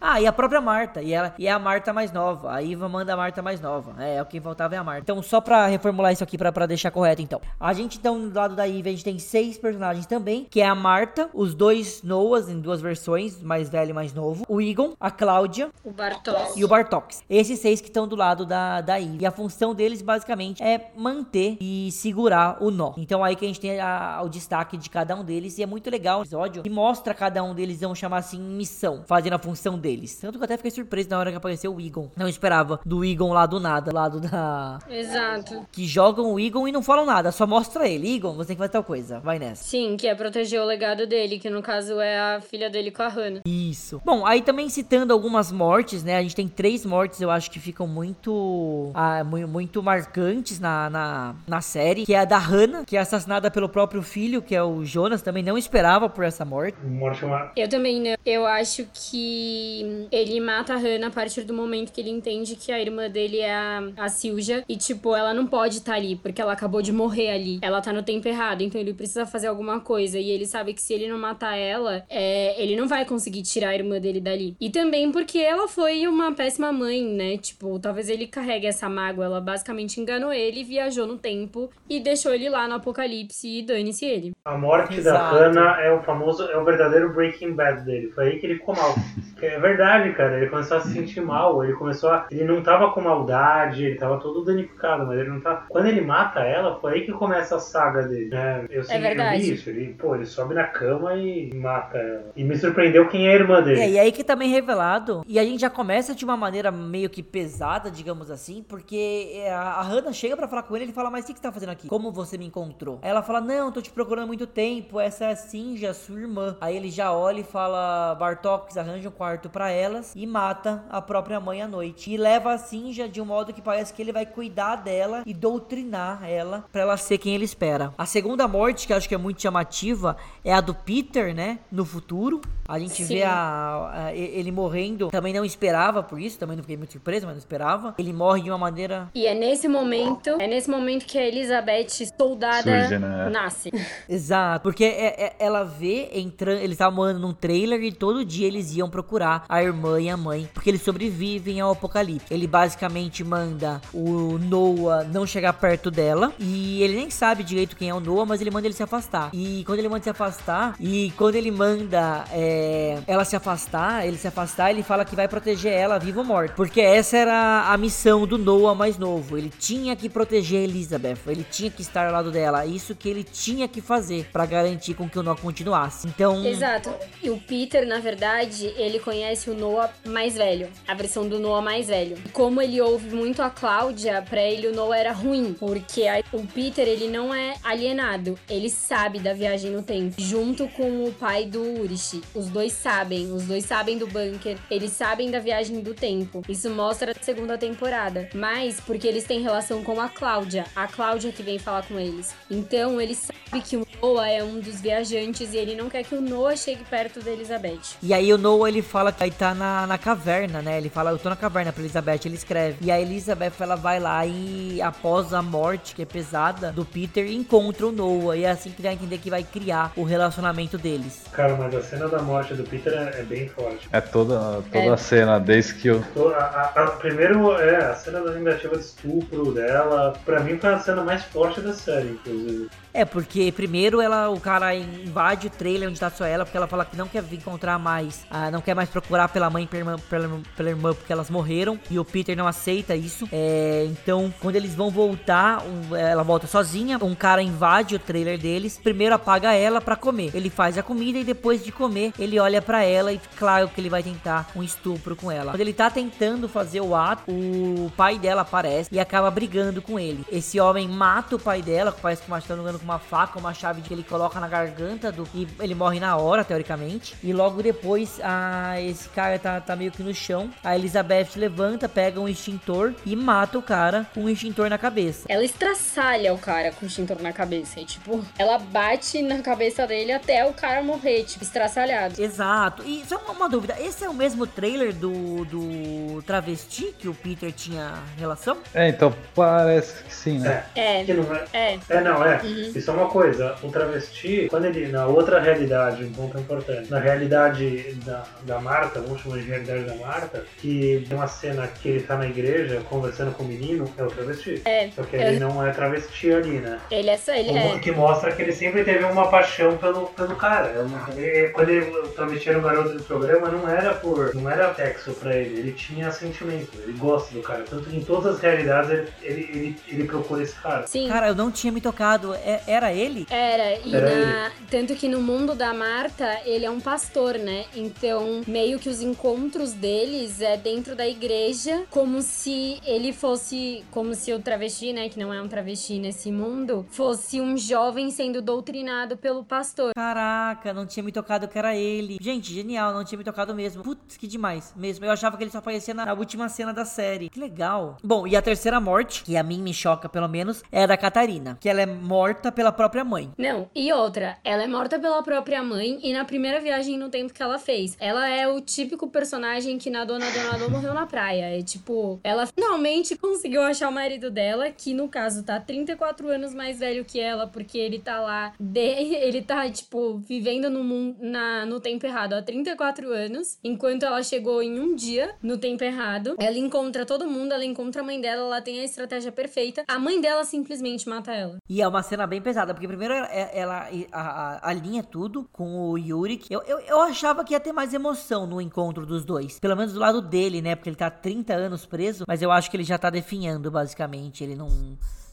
Ah, e a própria Marta. E, ela, e é a Marta mais nova. A Iva manda a Marta mais nova. É, o que faltava é a Marta. Então, só pra reformular isso aqui, pra, pra deixar correto, então. A gente, então, do lado da Iva, a gente tem seis personagens também. Que é a Marta, os dois Noahs, em duas versões, mais velho e mais novo. O Egon, a Cláudia. O Bartox. E o Bartox. Esses seis que estão do lado da, da Iva. E a função deles, basicamente, é manter e segurar o nó. Então, aí que a gente tem a, o destaque de cada um deles. E é muito legal o episódio. Que mostra cada um deles, vamos chamar assim, missão. Fazendo a função deles deles. Tanto que eu até fiquei surpreso na hora que apareceu o Egon. Não esperava do Egon lá do nada, lado da. Exato. Que jogam o Egon e não falam nada, só mostra ele. Egon, você tem que fazer tal coisa. Vai nessa. Sim, que é proteger o legado dele, que no caso é a filha dele com a Hannah. Isso. Bom, aí também citando algumas mortes, né? A gente tem três mortes, eu acho que ficam muito. Ah, muito marcantes na, na, na série. Que é a da Hannah, que é assassinada pelo próprio filho, que é o Jonas. Também não esperava por essa morte. Morte uma... Eu também não. Eu acho que ele mata a Hannah a partir do momento que ele entende que a irmã dele é a, a Silja. E, tipo, ela não pode estar tá ali, porque ela acabou de morrer ali. Ela tá no tempo errado, então ele precisa fazer alguma coisa. E ele sabe que se ele não matar ela, é, ele não vai conseguir tirar a irmã dele dali. E também porque ela foi uma péssima mãe, né? Tipo, talvez ele carregue essa mágoa. Ela basicamente enganou ele, viajou no tempo e deixou ele lá no apocalipse e dane-se ele. A morte Exato. da Hannah é o famoso, é o verdadeiro Breaking Bad dele. Foi aí que ele ficou mal. é verdade, cara. Ele começou a se sentir mal. Ele começou a. Ele não tava com maldade, ele tava todo danificado, mas ele não tá. Quando ele mata ela, foi aí que começa a saga dele. É, eu, sei, é verdade. eu vi isso. Ele, pô, ele sobe na cama e mata ela. E me surpreendeu quem é a irmã dele. É, e aí que também revelado. E a gente já começa de uma maneira meio que pesada, digamos assim, porque é, a Hannah chega para falar com ele e ele fala: Mas o que, que você tá fazendo aqui? Como você me encontrou? Aí ela fala: Não, tô te procurando há muito tempo. Essa é a Sinja, sua irmã. Aí ele já olha e fala: Bartox, arranja um quarto para elas e mata a própria mãe à noite. E leva a Sinja de um modo que parece que ele vai cuidar dela e doutrinar ela para ela ser quem ele espera. A segunda morte, que eu acho que é muito chamativa, é a do Peter, né? No futuro. A gente Sim. vê a, a, ele morrendo. Também não esperava por isso, também não fiquei muito surpreso, mas não esperava. Ele morre de uma maneira. E é nesse momento, é nesse momento que a Elizabeth, soldada, Surge, né? nasce. Exato, porque é, é, ela vê entrando. Eles estavam morando num trailer e todo dia eles iam procurar a irmã e a mãe, porque eles sobrevivem ao apocalipse. Ele basicamente manda o Noah não chegar perto dela e ele nem sabe direito quem é o Noah, mas ele manda ele se afastar. E quando ele manda se afastar, e quando ele manda é, ela se afastar, ele se afastar, ele fala que vai proteger ela, viva ou morta. Porque essa era a missão do Noah mais novo. Ele tinha que proteger Elizabeth, ele tinha que estar ao lado dela. Isso que ele tinha que fazer para garantir com que o Noah continuasse. Então. Exato. E o Peter, na verdade, ele conhece conhece o Noah mais velho, a versão do Noah mais velho. Como ele ouve muito a Cláudia, pra ele o Noah era ruim, porque o Peter ele não é alienado, ele sabe da viagem no tempo, junto com o pai do Urishi. Os dois sabem, os dois sabem do bunker, eles sabem da viagem do tempo. Isso mostra a segunda temporada, mas porque eles têm relação com a Cláudia, a Cláudia que vem falar com eles. Então ele sabe que o Noah é um dos viajantes e ele não quer que o Noah chegue perto da Elizabeth. E aí o Noah ele fala que aí tá na, na caverna, né? Ele fala, eu tô na caverna pra Elizabeth, ele escreve. E a Elizabeth ela vai lá e após a morte, que é pesada, do Peter, encontra o Noah. E é assim que dá a entender que vai criar o relacionamento deles. Cara, mas a cena da morte do Peter é, é bem forte. É toda, toda É. a cena, desde que eu. A- a- a- primeiro, é, a cena da tentativa de estupro dela, pra mim foi a cena mais forte da série, inclusive. É, porque primeiro ela, o cara invade o trailer onde tá só ela, porque ela fala que não quer encontrar mais, ah, não quer mais procurar pela mãe e pela irmã, pela, pela irmã porque elas morreram, e o Peter não aceita isso. É, então, quando eles vão voltar, um- ela volta sozinha, um cara invade o trailer deles, primeiro apaga ela pra comer. Ele faz a comida e depois de comer, ele olha pra ela e claro que ele vai tentar um estupro com ela. Quando ele tá tentando fazer o ato, o pai dela aparece e acaba brigando com ele. Esse homem mata o pai dela, parece que o macho tá jogando com uma faca, uma chave que ele coloca na garganta do e ele morre na hora, teoricamente. E logo depois, a, esse cara tá, tá meio que no chão. A Elizabeth levanta, pega um extintor e mata o cara com um extintor na cabeça. Ela estraçalha o cara com o extintor na cabeça. E, tipo, ela bate na cabeça dele até o cara morrer, tipo, estraçalhado. Exato. E só uma, uma dúvida, esse é o mesmo trailer do, do travesti que o Peter tinha relação? É, então parece que sim, né? É, Que não é, é. é, não, é. Uhum. Isso é uma coisa. O travesti, quando ele. Na outra realidade, um ponto importante. Na realidade da, da Marta, vamos chamar de realidade da Marta, que tem uma cena que ele tá na igreja conversando com o menino, é o travesti. É. Só que ele não é travesti ali, né? Ele é só, ele O é. que mostra que ele sempre teve uma paixão pelo, pelo cara. É uma- ele- quando ele, o travesti era um garoto do programa, não era por. não era sexo pra ele, ele tinha sentimento, ele gosta do cara. Tanto que em todas as realidades ele, ele, ele, ele procura esse cara. Sim. Cara, eu não tinha me tocado. É- era ele? Era, e Era na- tanto que no mundo da Marta, ele é um pastor, né? Então, meio que os encontros deles é dentro da igreja, como se ele fosse, como se o travesti, né, que não é um travesti nesse mundo, fosse um jovem sendo doutrinado pelo pastor. Caraca, não tinha me tocado que era ele. Gente, genial, não tinha me tocado mesmo. Putz, que demais. Mesmo. Eu achava que ele só aparecia na, na última cena da série. Que legal. Bom, e a terceira morte, que a mim me choca pelo menos, é a da Catarina. Que ela é morta pela própria mãe. Não, e outra, ela é morta pela própria mãe e na primeira viagem no tempo que ela fez. Ela é o típico personagem que na Dona Dona Dona morreu na praia. É tipo, ela finalmente conseguiu achar o marido dela, que no caso tá 34 anos mais velho que ela, porque ele tá lá, de- ele tá, tipo, vivendo no, mundo, na, no tempo errado há 34 anos, enquanto ela chegou em um dia no tempo errado. Ela encontra todo mundo, ela encontra a mãe dela, ela tem a estratégia perfeita. A mãe dela simplesmente mata ela. E é uma cena bem pesada, porque primeiro ela, ela a- a- alinha tudo com o Yuri. Eu, eu, eu achava que ia ter mais emoção no encontro dos dois. Pelo menos do lado dele, né? Porque ele tá há 30 anos preso. Mas eu acho que ele já tá definhando, basicamente. Ele não,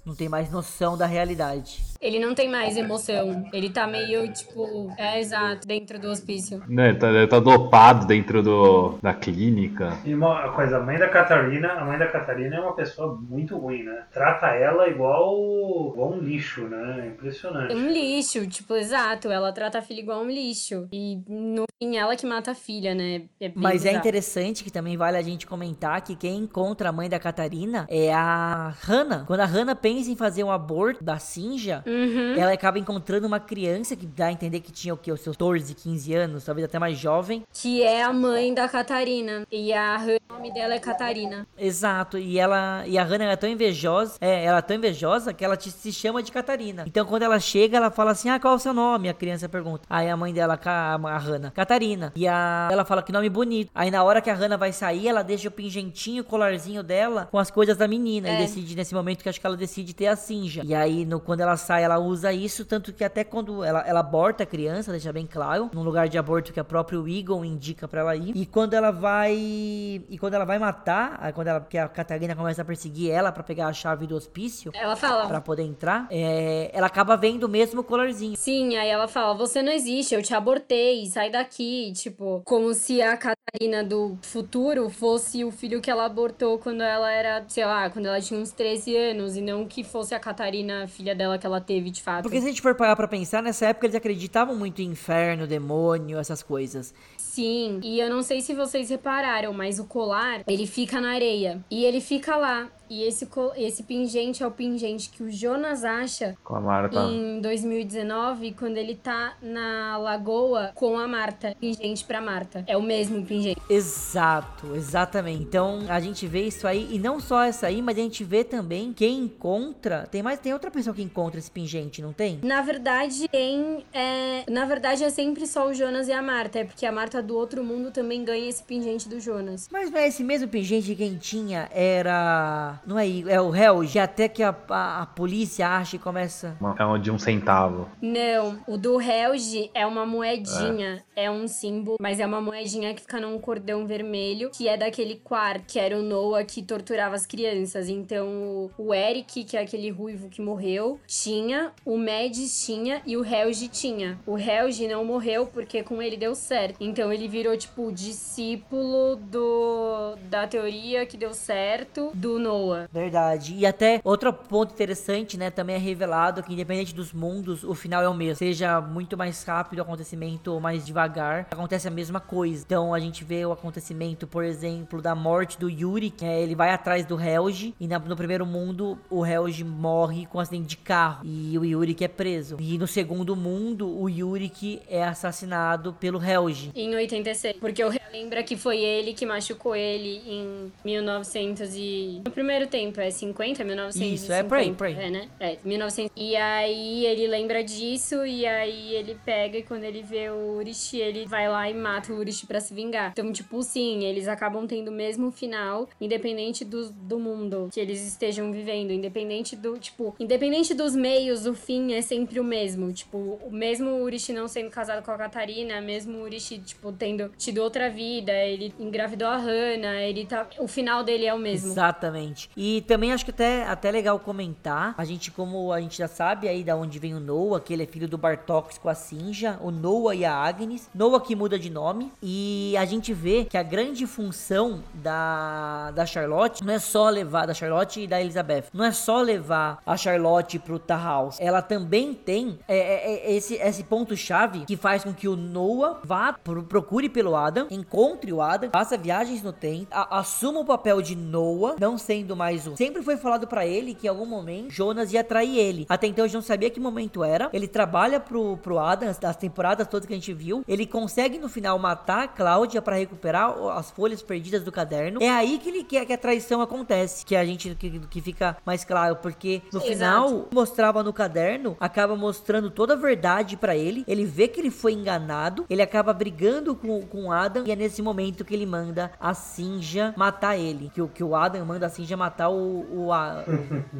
não tem mais noção da realidade. Ele não tem mais emoção. Ele tá meio, tipo, é exato, dentro do hospício. Né, Ele tá, ele tá dopado dentro do, da clínica. E uma coisa, a mãe da Catarina, a mãe da Catarina é uma pessoa muito ruim, né? Trata ela igual, igual um lixo, né? É Impressionante. É um lixo, tipo, exato. Ela trata a filha igual um lixo. E no fim, ela que mata a filha, né? É bem Mas é bizarro. interessante que também vale a gente comentar que quem encontra a mãe da Catarina é a Hannah. Quando a Hannah pensa em fazer um aborto da Sinja, Uhum. ela acaba encontrando uma criança que dá a entender que tinha o quê? Os seus 14, 15 anos, talvez até mais jovem. Que é a mãe da Catarina. E a o nome dela é Catarina. Exato, e ela e a Hannah é tão invejosa, é, ela é tão invejosa que ela te- se chama de Catarina. Então quando ela chega, ela fala assim: "Ah, qual é o seu nome?" A criança pergunta. Aí a mãe dela, Ca- a Hannah, Catarina. E a ela fala que nome bonito. Aí na hora que a Hannah vai sair, ela deixa o pingentinho, o colarzinho dela com as coisas da menina e É. decide nesse momento que acho que ela decide ter a cinja. E aí no quando ela sai, ela usa isso tanto que até quando ela ela aborta a criança, deixa bem claro, num lugar de aborto que a próprio Eagle indica pra ela ir. E quando ela vai e quando ela vai matar, quando ela que a Catarina começa a perseguir ela pra pegar a chave do hospício Ela fala. pra poder entrar, é, ela acaba vendo mesmo o colarzinho. Sim, aí ela fala: Você não existe, eu te abortei, sai daqui. aqui, tipo, como se a Catarina do futuro fosse o filho que ela abortou quando ela era, sei lá, quando ela tinha uns 13 anos, e não que fosse a Catarina, filha dela, que ela teve de fato. Porque se a gente for parar pra pensar, nessa época eles acreditavam muito em inferno, demônio, essas coisas. Sim, e eu não sei se vocês repararam, mas o colar, ele fica na areia. E ele fica lá. E esse, esse pingente é o pingente que o Jonas acha com a Marta. em 2019, quando ele tá na lagoa com a Marta. Pingente pra Marta. É o mesmo pingente. Exato, exatamente. Então a gente vê isso aí, e não só essa aí, mas a gente vê também quem encontra. Tem mais, tem outra pessoa que encontra esse pingente, não tem? Na verdade, tem. É, na verdade, é sempre só o Jonas e a Marta. É porque a Marta do outro mundo também ganha esse pingente do Jonas. Mas não é esse mesmo pingente que quem tinha era não é é o Helge, até que a, a, a, polícia acha e começa. É um de um centavo. Não, o do Helge é uma moedinha. É. é. um símbolo, mas é uma moedinha que fica num cordão vermelho, que é daquele quarto, que era o Noah que torturava as crianças. Então o Eric, que é aquele ruivo que morreu, tinha, o Mads tinha e o Helge tinha. O Helge não morreu porque com ele deu certo. Então ele virou, tipo, discípulo do da teoria que deu certo do Noah. Verdade. E até outro ponto interessante, né? Também é revelado que, independente dos mundos, o final é o mesmo. Seja muito mais rápido o acontecimento ou mais devagar, acontece a mesma coisa. Então a gente vê o acontecimento, por exemplo, da morte do Yuri, que é, ele vai atrás do Helge, e na, no primeiro mundo o Helge morre com um acidente de carro, e o Yuri que é preso. E no segundo mundo, o Yuri que é assassinado pelo Helge. Em 86, porque o lembra que foi ele que machucou ele em 1900 e... No primeiro primeiro tempo, é 50, 1950. Isso, é por aí, por aí. É, né? É, 1900. E aí ele lembra disso, e aí ele pega, e quando ele vê o Urishi, ele vai lá e mata o Urishi pra se vingar. Então, tipo, sim, eles acabam tendo o mesmo final, independente do, do mundo que eles estejam vivendo, independente do, tipo, independente dos meios, o fim é sempre o mesmo. Tipo, o mesmo Urishi não sendo casado com a Catarina, mesmo o Urishi, tipo, tendo tido outra vida, ele engravidou a Hannah, ele tá. O final dele é o mesmo. Exatamente. E também acho que até, até legal comentar, a gente, como a gente já sabe aí da onde vem o Noah, que ele é filho do Bartox com a Sinja, o Noah e a Agnes. Noah que muda de nome. E a gente vê que a grande função da, da Charlotte não é só levar, da Charlotte e da Elizabeth, não é só levar a Charlotte pro House. Ela também tem é, é, é esse, esse ponto-chave que faz com que o Noah vá, procure pelo Adam, encontre o Adam, faça viagens no tempo, a, assuma o papel de Noah, não sendo mais um. Sempre foi falado para ele que em algum momento Jonas ia trair ele. Até então a gente não sabia que momento era. Ele trabalha pro, pro Adam, das temporadas todas que a gente viu. Ele consegue no final matar a Cláudia para recuperar as folhas perdidas do caderno. É aí que ele quer que a traição acontece. Que a gente que, que fica mais claro. Porque no Exato. final mostrava no caderno, acaba mostrando toda a verdade para ele. Ele vê que ele foi enganado. Ele acaba brigando com, com o Adam. E é nesse momento que ele manda a Sinja matar ele. Que, que o Adam manda a Sinja matar matar o, o a,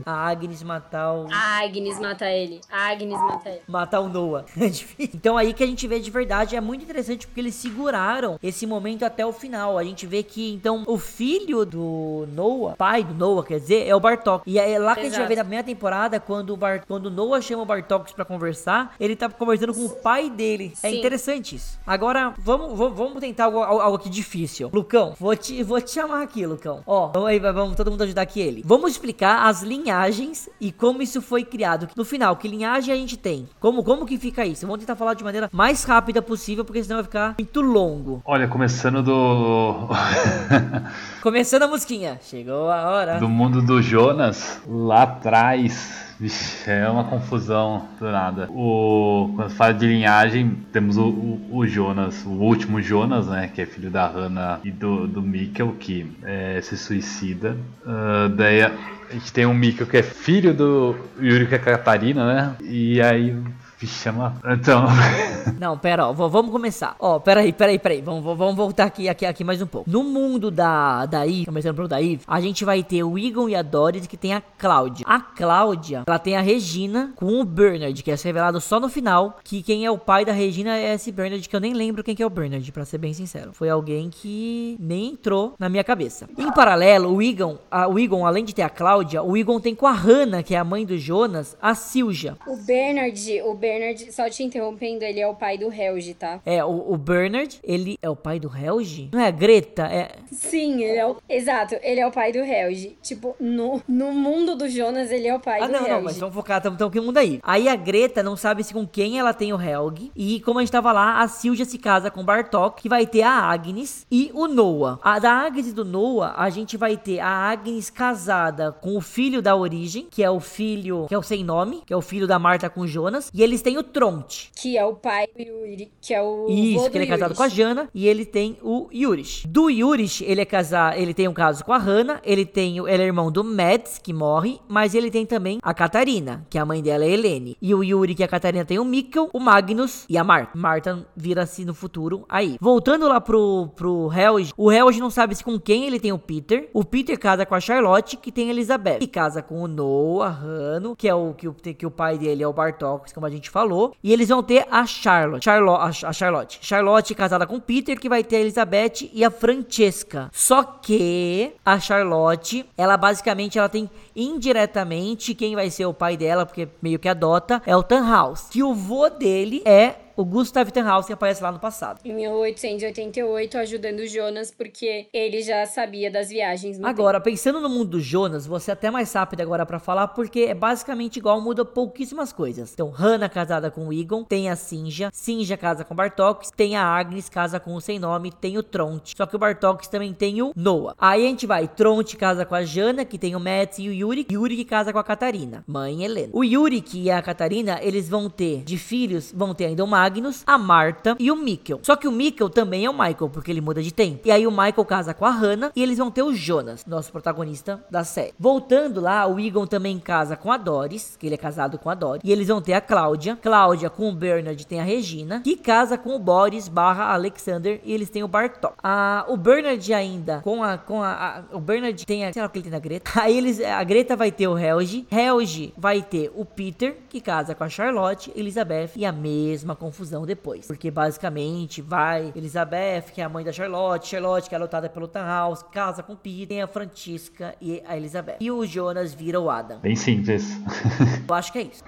a Agnes matar o. A Agnes mata ele. A Agnes mata ele. Matar o Noah. É então aí que a gente vê de verdade é muito interessante porque eles seguraram esse momento até o final. A gente vê que então o filho do Noah, pai do Noah, quer dizer, é o Bartok. E é lá que Exato. a gente vai ver na primeira temporada quando o Bart, quando o Noah chama o Bartok para conversar, ele tá conversando com o pai dele. É Sim. É interessante isso. Agora vamos, vamos tentar algo, algo aqui difícil. Lucão, vou te, vou te chamar aqui, Lucão. Ó, vamos aí, vamos todo mundo ajudar ele. Vamos explicar as linhagens e como isso foi criado. No final, que linhagem a gente tem? Como, como que fica isso? Vamos tentar falar de maneira mais rápida possível, porque senão vai ficar muito longo. Olha, começando do. começando a musquinha. Chegou a hora. Do mundo do Jonas, lá atrás Vixe, é uma confusão do nada. O, quando fala de linhagem, temos o, o, o, Jonas, o último Jonas, né? Que é filho da Hannah e do, do Mikkel, que é, se suicida. Uh, daí a, gente tem o Mikkel, que é filho do Yuri e Catarina, né? E aí chama. Então. Não, pera, ó, vamos começar. Ó, pera aí, pera aí, pera aí. Vamos, vamos voltar aqui, aqui, aqui mais um pouco. No mundo da, da Eve, começando pelo da Eve, a gente vai ter o Egon e a Doris, que tem a Cláudia. A Cláudia, ela tem a Regina com o Bernard, que é revelado só no final. Que quem é o pai da Regina é esse Bernard, que eu nem lembro quem que é o Bernard, pra ser bem sincero. Foi alguém que nem entrou na minha cabeça. Em paralelo, o Egon, a, o Egon, além de ter a Cláudia, o Egon tem com a Hannah, que é a mãe do Jonas, a Silja. O Bernard, o Bernard Bernard, só te interrompendo, ele é o pai do Helge, tá? É, o, o Bernard, ele é o pai do Helge? Não é a Greta? É... Sim, ele é o... Exato, ele é o pai do Helge. Tipo, no, no mundo do Jonas, ele é o pai ah, do não, Helge. não, mas vamos focar, então, então que mundo aí. Aí a Greta não sabe se com quem ela tem o Helge. E como a gente tava lá, a Silja se casa com o Bartok, que vai ter a Agnes e o Noah. A da Agnes e do Noah, a gente vai ter a Agnes casada com o filho da origem, que é o filho, que é o sem nome, que é o filho da Marta com Jonas. E eles têm o Tronte. Que é o pai do Yuri, que é o Isso, que ele é do casado Yuri. com a Jana e ele tem o Yurish. Do Yurish, ele é casado, ele tem um caso com a Hannah, ele tem, o- ele é irmão do Mads, que morre, mas ele tem também a Catarina, que a mãe dela é Helene. E o Yuri que a Catarina tem o Mikkel, o Magnus e a Marta. Marta vira-se no futuro aí. Voltando lá pro, pro Helge, o Helge não sabe se com quem ele tem o Peter. O Peter casa com a Charlotte, que tem a Elizabeth. E casa com o Noah, Rano, que é o que, o que o pai dele é o Bartok, como a gente falou. E eles vão ter a Charlotte. Charlotte a, Charlotte. Charlotte casada com Peter, que vai ter a Elizabeth e a Francesca. Só que a Charlotte, ela basicamente ela tem indiretamente quem vai ser o pai dela, porque meio que adota, é o Tannhaus. Que o vô dele é o Gustav Tannhaus, que aparece lá no passado. Em 1888, ajudando o Jonas, porque ele já sabia das viagens Agora, pensando no mundo do Jonas, vou ser até mais rápido agora pra falar, porque é basicamente igual, muda pouquíssimas coisas. Então, Hannah casada com o Egon, tem a Sinja, Sinja casa com o Bartox, tem a Agnes casa com o sem nome, tem o Tronte. Só que o Bartox também tem o Noah. Aí a gente vai, Tronte casa com a Jana, que tem o Mats e o Yuri, Yuri que casa com a Catarina, mãe Helena. O Yuri e a Catarina, eles vão ter de filhos, vão ter ainda o Magnus, a Marta e o Mikkel. Só que o Mikkel também é o Michael, porque ele muda de tempo. E aí o Michael casa com a Hannah e eles vão ter o Jonas, nosso protagonista da série. Voltando lá, o Egon também casa com a Doris, que ele é casado com a Doris. E eles vão ter a Cláudia. Cláudia com o Bernard tem a Regina, que casa com o Boris barra Alexander e eles têm o Bartok. Ah, o Bernard ainda, com a, com a, a- o Bernard tem a, sei lá o que ele tem na Greta. Aí eles, a Greta vai ter o Helge. Helge vai ter o Peter, que casa com a Charlotte, Elizabeth e a mesma confusão depois. Porque basicamente vai Elizabeth, que é a mãe da Charlotte, Charlotte que é adotada pelo Tannhaus, casa com o Peter, tem a Francisca e a Elizabeth. E o Jonas vira o Adam. Bem simples. Eu acho que é isso.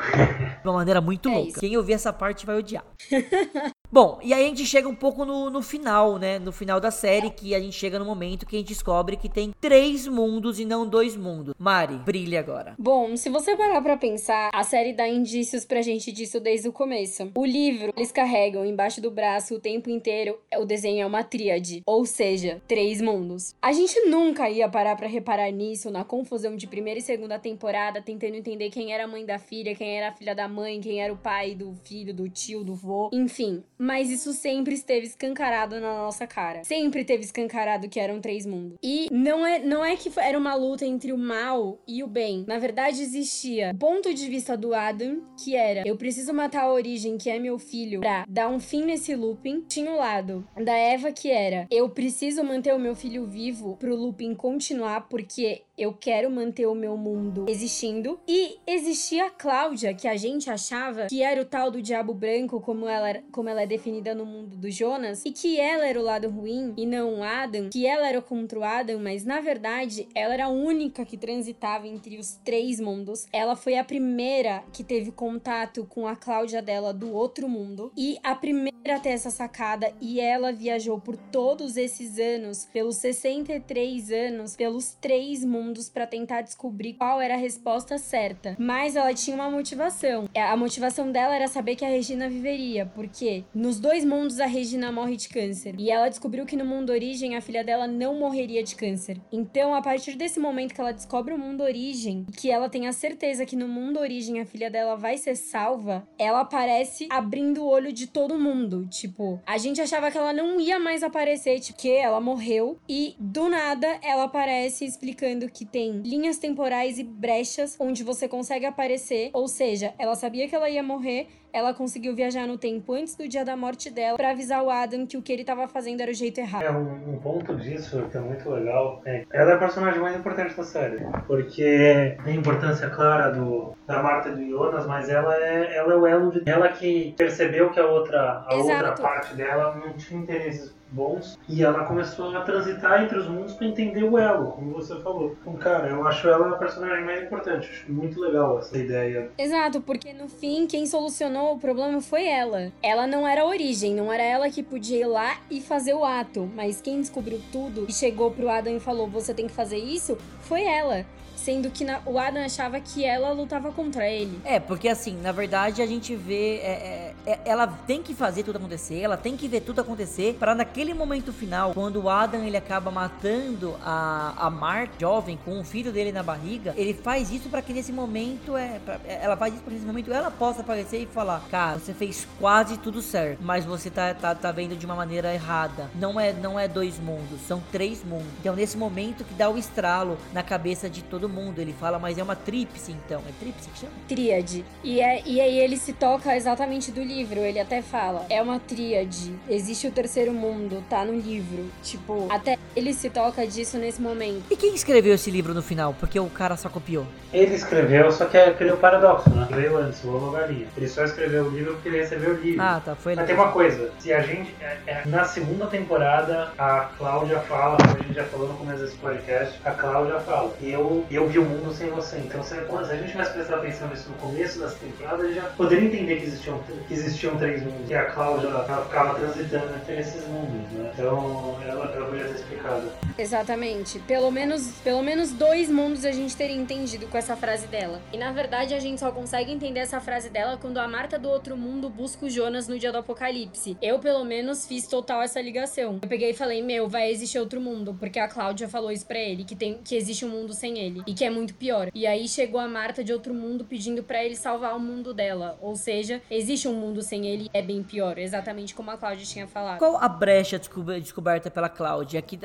De uma maneira muito É louca. isso. Quem ouvir essa parte vai odiar. Bom, e aí a gente chega um pouco no, no final, né? No final da série, que a gente chega no momento que a gente descobre que tem três mundos e não dois mundos. Mari, brilha agora. Bom, se você parar pra pensar, a série dá indícios pra gente disso desde o começo. O livro, eles carregam embaixo do braço o tempo inteiro, o desenho é uma tríade, ou seja, três mundos. A gente nunca ia parar pra reparar nisso, na confusão de primeira e segunda temporada, tentando entender quem era a mãe da filha, quem era a filha da mãe, quem era o pai do filho, do tio, do vô, enfim. Mas isso sempre esteve escancarado na nossa cara. Sempre teve escancarado que eram três mundos. E não é, não é que era uma luta entre o mal e o bem. Na verdade, existia o ponto de vista do Adam, que era eu preciso matar a origem, que é meu filho, pra dar um fim nesse looping. Tinha o lado da Eva, que era eu preciso manter o meu filho vivo pro looping continuar, porque eu quero manter o meu mundo existindo. E existia a Cláudia, que a gente achava que era o tal do diabo branco, como ela, como ela é definida no mundo do Jonas, e que ela era o lado ruim e não o Adam, que ela era contra o Adam, mas na verdade ela era a única que transitava entre os três mundos. Ela foi a primeira que teve contato com a Cláudia dela do outro mundo e a primeira a ter essa sacada e ela viajou por todos esses anos, pelos 63 anos, pelos três mundos pra tentar descobrir qual era a resposta certa. Mas ela tinha uma motivação. É, A motivação dela era saber que a Regina viveria, porque nos dois mundos a Regina morre de câncer e ela descobriu que no mundo origem a filha dela não morreria de câncer. Então, a partir desse momento que ela descobre o mundo origem, que ela tem a certeza que no mundo origem a filha dela vai ser salva, ela aparece abrindo o olho de todo mundo. Tipo, a gente achava que ela não ia mais aparecer, tipo, que ela morreu e do nada ela aparece explicando que tem linhas temporais e brechas onde você consegue aparecer, ou seja, ela sabia que ela ia morrer, ela conseguiu viajar no tempo antes do dia da morte dela pra avisar o Adam que o que ele tava fazendo era o jeito errado. É, um, um ponto disso que é muito legal é ela é a personagem mais importante da série. Porque tem a importância clara do, da Marta e do Jonas, mas ela é, ela é o elo de. Ela que percebeu que a outra, a outra Exato. parte dela não tinha interesses bons e ela começou a transitar entre os mundos para entender o elo, como você falou. Então, cara, eu acho ela a personagem mais importante. Acho muito legal essa ideia. Exato, porque no fim quem solucionou o problema foi ela. Ela não era a origem, não era ela que podia ir lá e fazer o ato, mas quem descobriu tudo e chegou pro Adam e falou: "Você tem que fazer isso", foi ela sendo que na, o Adam achava que ela lutava contra ele. É, porque assim, na verdade a gente vê. É, é, é ela tem que fazer tudo acontecer, ela tem que ver tudo acontecer, para naquele momento final, quando o Adam ele acaba matando a, a Mark, jovem, com o filho dele na barriga, ele faz isso para que nesse momento, é, pra, é, ela faz isso pra que nesse momento ela possa aparecer e falar: Cara, você fez quase tudo certo, mas você tá, tá, tá vendo de uma maneira errada. Não é, não é dois mundos, são três mundos. Então, nesse momento que dá o estralo na cabeça de todo mundo. Ele fala, mas é uma tríplice então. É tríplice que chama? Tríade. E, é, e aí ele se toca exatamente do livro. Ele até fala, é uma tríade. Existe o terceiro mundo, tá no livro. Tipo, até ele se toca disso nesse momento. E quem escreveu esse livro no final? Porque o cara só copiou. Ele escreveu, só que é aquele paradoxo, né? Veio antes, o Galinha. Ele só escreveu o livro porque ele recebeu o livro. Ah, tá. Foi Mas tem uma coisa, se a gente. É, é, na segunda temporada, a Cláudia fala, como a gente já falou no começo desse podcast, a Cláudia fala. Eu, eu vi o mundo sem você. Então, se, se a gente tivesse prestado atenção nisso no começo dessa temporada, a gente já poderia entender que existiam, que existiam três mundos. E a Cláudia ela ficava transitando entre esses mundos, né? Então, ela, ela podia ter explicado. Exatamente. Pelo menos, pelo menos dois mundos a gente teria entendido com essa frase dela. E na verdade a gente só consegue entender essa frase dela quando a Marta do outro mundo busca o Jonas no dia do apocalipse. Eu, pelo menos, fiz total essa ligação. Eu peguei e falei, meu, vai existir outro mundo. Porque a Cláudia falou isso pra ele, que, tem, que existe um mundo sem ele. E que é muito pior. E aí chegou a Marta de outro mundo pedindo para ele salvar o mundo dela. Ou seja, existe um mundo sem ele, é bem pior. Exatamente como a Cláudia tinha falado. Qual a brecha descoberta pela Cláudia? Aqui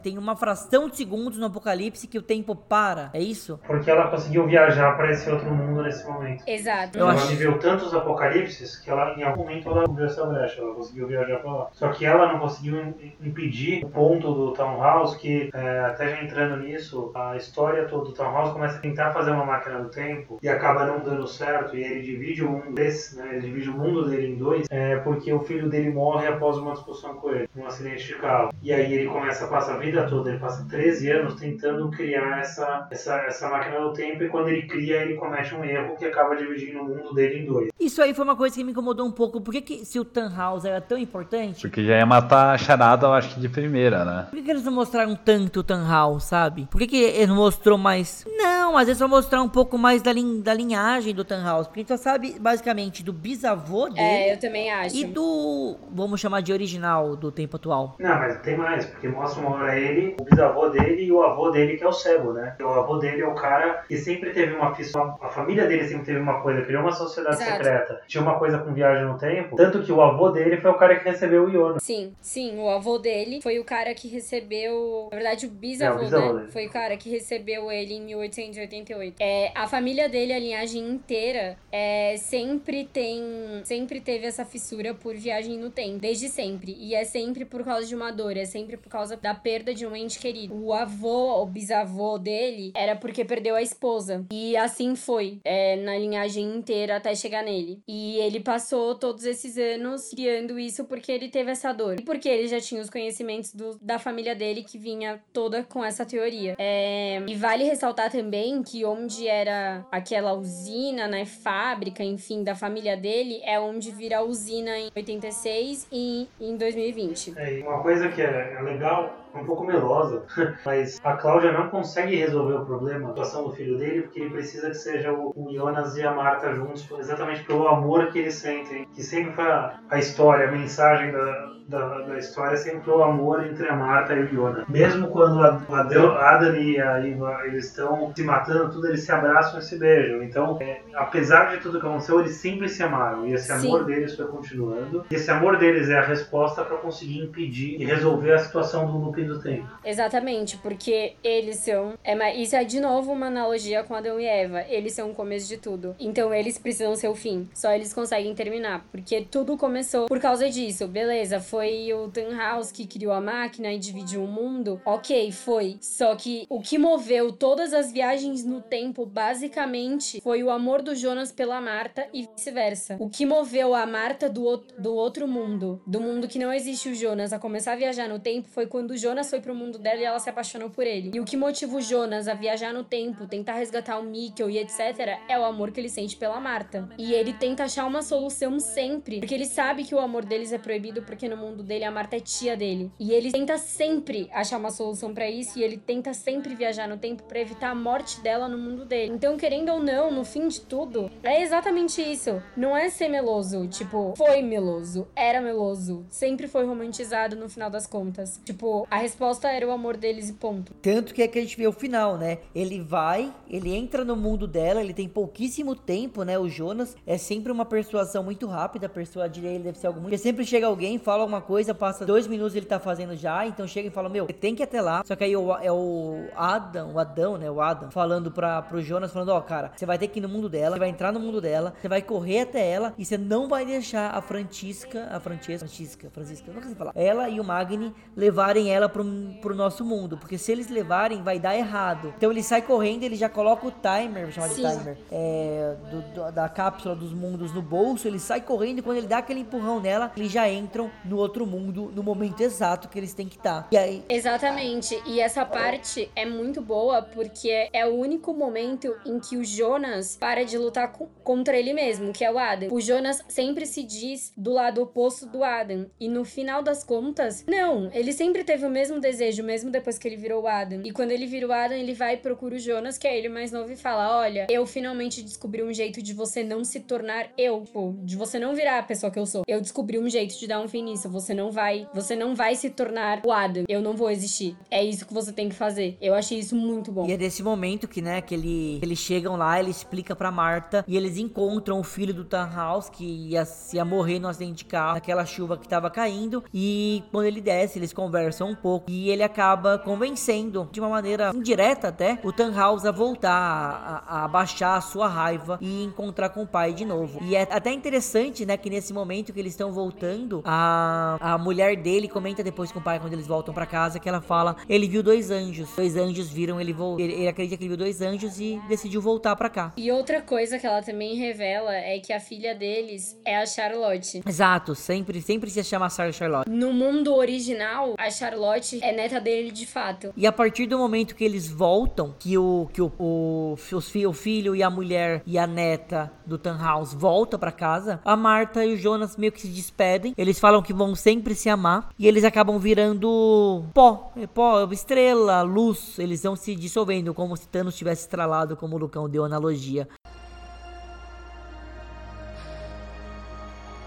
tem uma fração de segundos no apocalipse que o tempo para, é isso? Porque ela conseguiu viajar para esse outro mundo nesse momento. Exato. ela acho... viveu tantos apocalipses que ela, em algum momento ela viu essa brecha, ela conseguiu viajar para lá. Só que ela não conseguiu impedir o ponto do Townhouse, que é, até já entrando nisso, a história toda do Townhouse começa a tentar fazer uma máquina do tempo e acaba não dando certo, e ele divide o mundo desse, né, ele divide o mundo dele em dois, é, porque o filho dele morre após uma discussão com ele, um acidente de carro. E aí ele começa a passar a vida toda, ele passa 13 anos tentando criar essa, essa, essa máquina do tempo, e quando ele cria, ele comete um erro que acaba dividindo o mundo dele em dois. Isso aí foi uma coisa que me incomodou um pouco. Por que, que se o Tannhaus era tão importante? Porque já ia matar a charada, eu acho que de primeira, né? Por que, que eles não mostraram tanto o Tannhaus, sabe? Por que, que ele não mostrou mais. Não, às vezes só mostrar um pouco mais da, lin da linhagem do Tannhaus. Porque a gente só sabe basicamente do bisavô dele. É, eu também acho. E do. Vamos chamar de original do tempo atual. Não, mas tem mais, porque mostra uma hora ele, o bisavô dele e o avô dele, que é o cego, né? O avô dele é o cara que sempre teve uma A família dele sempre teve uma coisa, criou uma sociedade Exato. secreta. Tinha uma coisa com viagem no tempo. Tanto que o avô dele foi o cara que recebeu o Iona. Sim, sim, o avô dele foi o cara que recebeu. Na verdade, o bisavô, é, o bisavô né? Dele. Foi o cara que recebeu ele em 1888. É, a família dele, a linhagem inteira, é, sempre tem. Sempre teve essa fissura por viagem no tempo. Desde sempre. E é sempre por causa de uma dor, é sempre por causa da perda de um ente querido. O avô, o bisavô dele, era porque perdeu a esposa. E assim foi, é, na linhagem inteira até chegar nele. E ele passou todos esses anos criando isso porque ele teve essa dor. E porque ele já tinha os conhecimentos do, da família dele que vinha toda com essa teoria. É, e vale ressaltar também que onde era aquela usina, né, fábrica, enfim, da família dele, é onde vira a usina em 86 e em 2020. É, uma coisa que é, é legal um pouco melosa, mas a Cláudia não consegue resolver o problema, a situação do filho dele, porque ele precisa que seja o, o Jonas e a Marta juntos, exatamente pelo amor que eles sentem, que sempre foi a, a história, a mensagem da, da, da, história sempre o amor entre a Marta e o Yona. Mesmo quando a, a Adam e a Iva eles estão se matando, tudo eles se abraçam e se beijam. Então, é, apesar de tudo que aconteceu, eles sempre se amaram e esse Sim. amor deles foi continuando. E esse amor deles é a resposta para conseguir impedir e resolver a situação do do tempo. Exatamente, porque eles são. É, isso é de novo uma analogia com Adão e Eva. Eles são o começo de tudo. Então eles precisam ser o fim. Só eles conseguem terminar. Porque tudo começou por causa disso. Beleza, foi o Tannhaus que criou a máquina e dividiu o mundo. Ok, foi. Só que o que moveu todas as viagens no tempo, basicamente, foi o amor do Jonas pela Marta e vice-versa. O que moveu a Marta do, do outro mundo, do mundo que não existe o Jonas, a começar a viajar no tempo, foi quando o Jonas foi pro mundo dela e ela se apaixonou por ele. E o que motiva o Jonas a viajar no tempo, tentar resgatar o Mikkel e etc., é o amor que ele sente pela Marta. E ele tenta achar uma solução sempre, porque ele sabe que o amor deles é proibido, porque no mundo dele a Marta é tia dele. E ele tenta sempre achar uma solução para isso e ele tenta sempre viajar no tempo para evitar a morte dela no mundo dele. Então, querendo ou não, no fim de tudo, é exatamente isso. Não é ser meloso, tipo, foi meloso, era meloso, sempre foi romantizado no final das contas. Tipo, a resposta era o amor deles e ponto. Tanto que é que a gente vê o final, né? Ele vai, ele entra no mundo dela, ele tem pouquíssimo tempo, né? O Jonas é sempre uma persuasão muito rápida, persuadir ele deve ser algo muito. Porque sempre chega alguém, fala alguma coisa, passa dois minutos ele tá fazendo já, então chega e fala: Meu, tem que ir até lá. Só que aí é o Adam, o Adão, né? O Adam, falando pra, pro Jonas, falando: Ó, oh, cara, você vai ter que ir no mundo dela, você vai entrar no mundo dela, você vai correr até ela e você não vai deixar a Francisca, a Francesca, Francisca, Francisca, não sei falar, ela e o Magni levarem ela pro, pro nosso mundo, porque se eles levarem, vai dar errado. Então ele sai correndo, ele já coloca o timer, vou chamar de timer, é, do, do, da cápsula dos mundos no bolso, ele sai correndo e quando ele dá aquele empurrão nela, eles já entram no outro mundo no momento exato que eles têm que estar. Tá. E aí... Exatamente. E essa parte é muito boa porque é o único momento em que o Jonas para de lutar contra ele mesmo, que é o Adam. O Jonas sempre se diz do lado oposto do Adam. E no final das contas, não, ele sempre teve o mesmo desejo, mesmo depois que ele virou o Adam. E quando ele vira o Adam, ele vai e procura o Jonas, que é ele mais novo, e fala: Olha, eu finalmente descobri um jeito de você não se tornar eu, tipo, de você não virar a pessoa que eu sou. Eu descobri um jeito de dar um fim nisso. Você não vai, você não vai se tornar o Adam. Eu não vou existir. É isso que você tem que fazer. Eu achei isso muito bom. E é desse momento que, né, que, ele, eles chegam lá, ele explica pra Marta e eles encontram o filho do Tannhaus que ia, ia morrer no acidente de carro, naquela chuva que tava caindo. E quando ele desce, eles conversam um pouco e ele acaba convencendo, de uma maneira indireta até, o Tannhaus a voltar, a, a baixar a sua raiva e encontrar com o pai de novo. E é até interessante, né, que nesse momento que eles estão voltando, a, a mulher dele comenta depois com o pai, quando eles voltam para casa, que ela fala: ele viu dois anjos. Dois anjos viram ele voltar. Ele, ele, acredita que ele viu dois anjos e decidiu voltar para cá. E outra coisa que ela também revela é que a filha deles é a Charlotte. Exato, sempre, sempre se chama Charlotte. No mundo original, a Charlotte é neta dele de fato. E a partir do momento que eles voltam, que o que o, o, os, o filho e a mulher e a neta do Tannhaus voltam para casa, a Marta e o Jonas meio que se despedem. Eles falam que vão sempre se amar e eles acabam virando pó, pó, estrela, luz. Eles vão se dissolvendo como se Thanos tivesse estralado, como o Lucão deu analogia.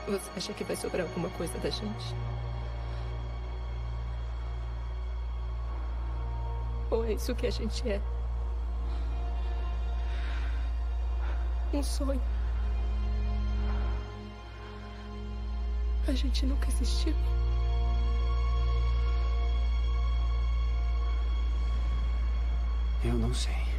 Você acha que vai sobrar alguma coisa da gente? Ou é isso que a gente é? Um sonho. A gente nunca existiu. Eu não sei.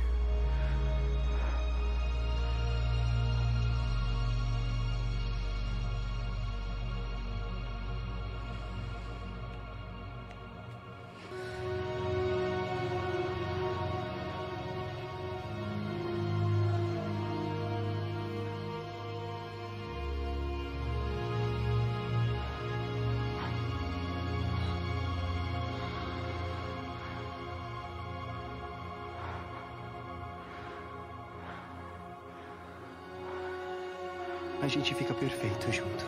Gente fica perfeito junto.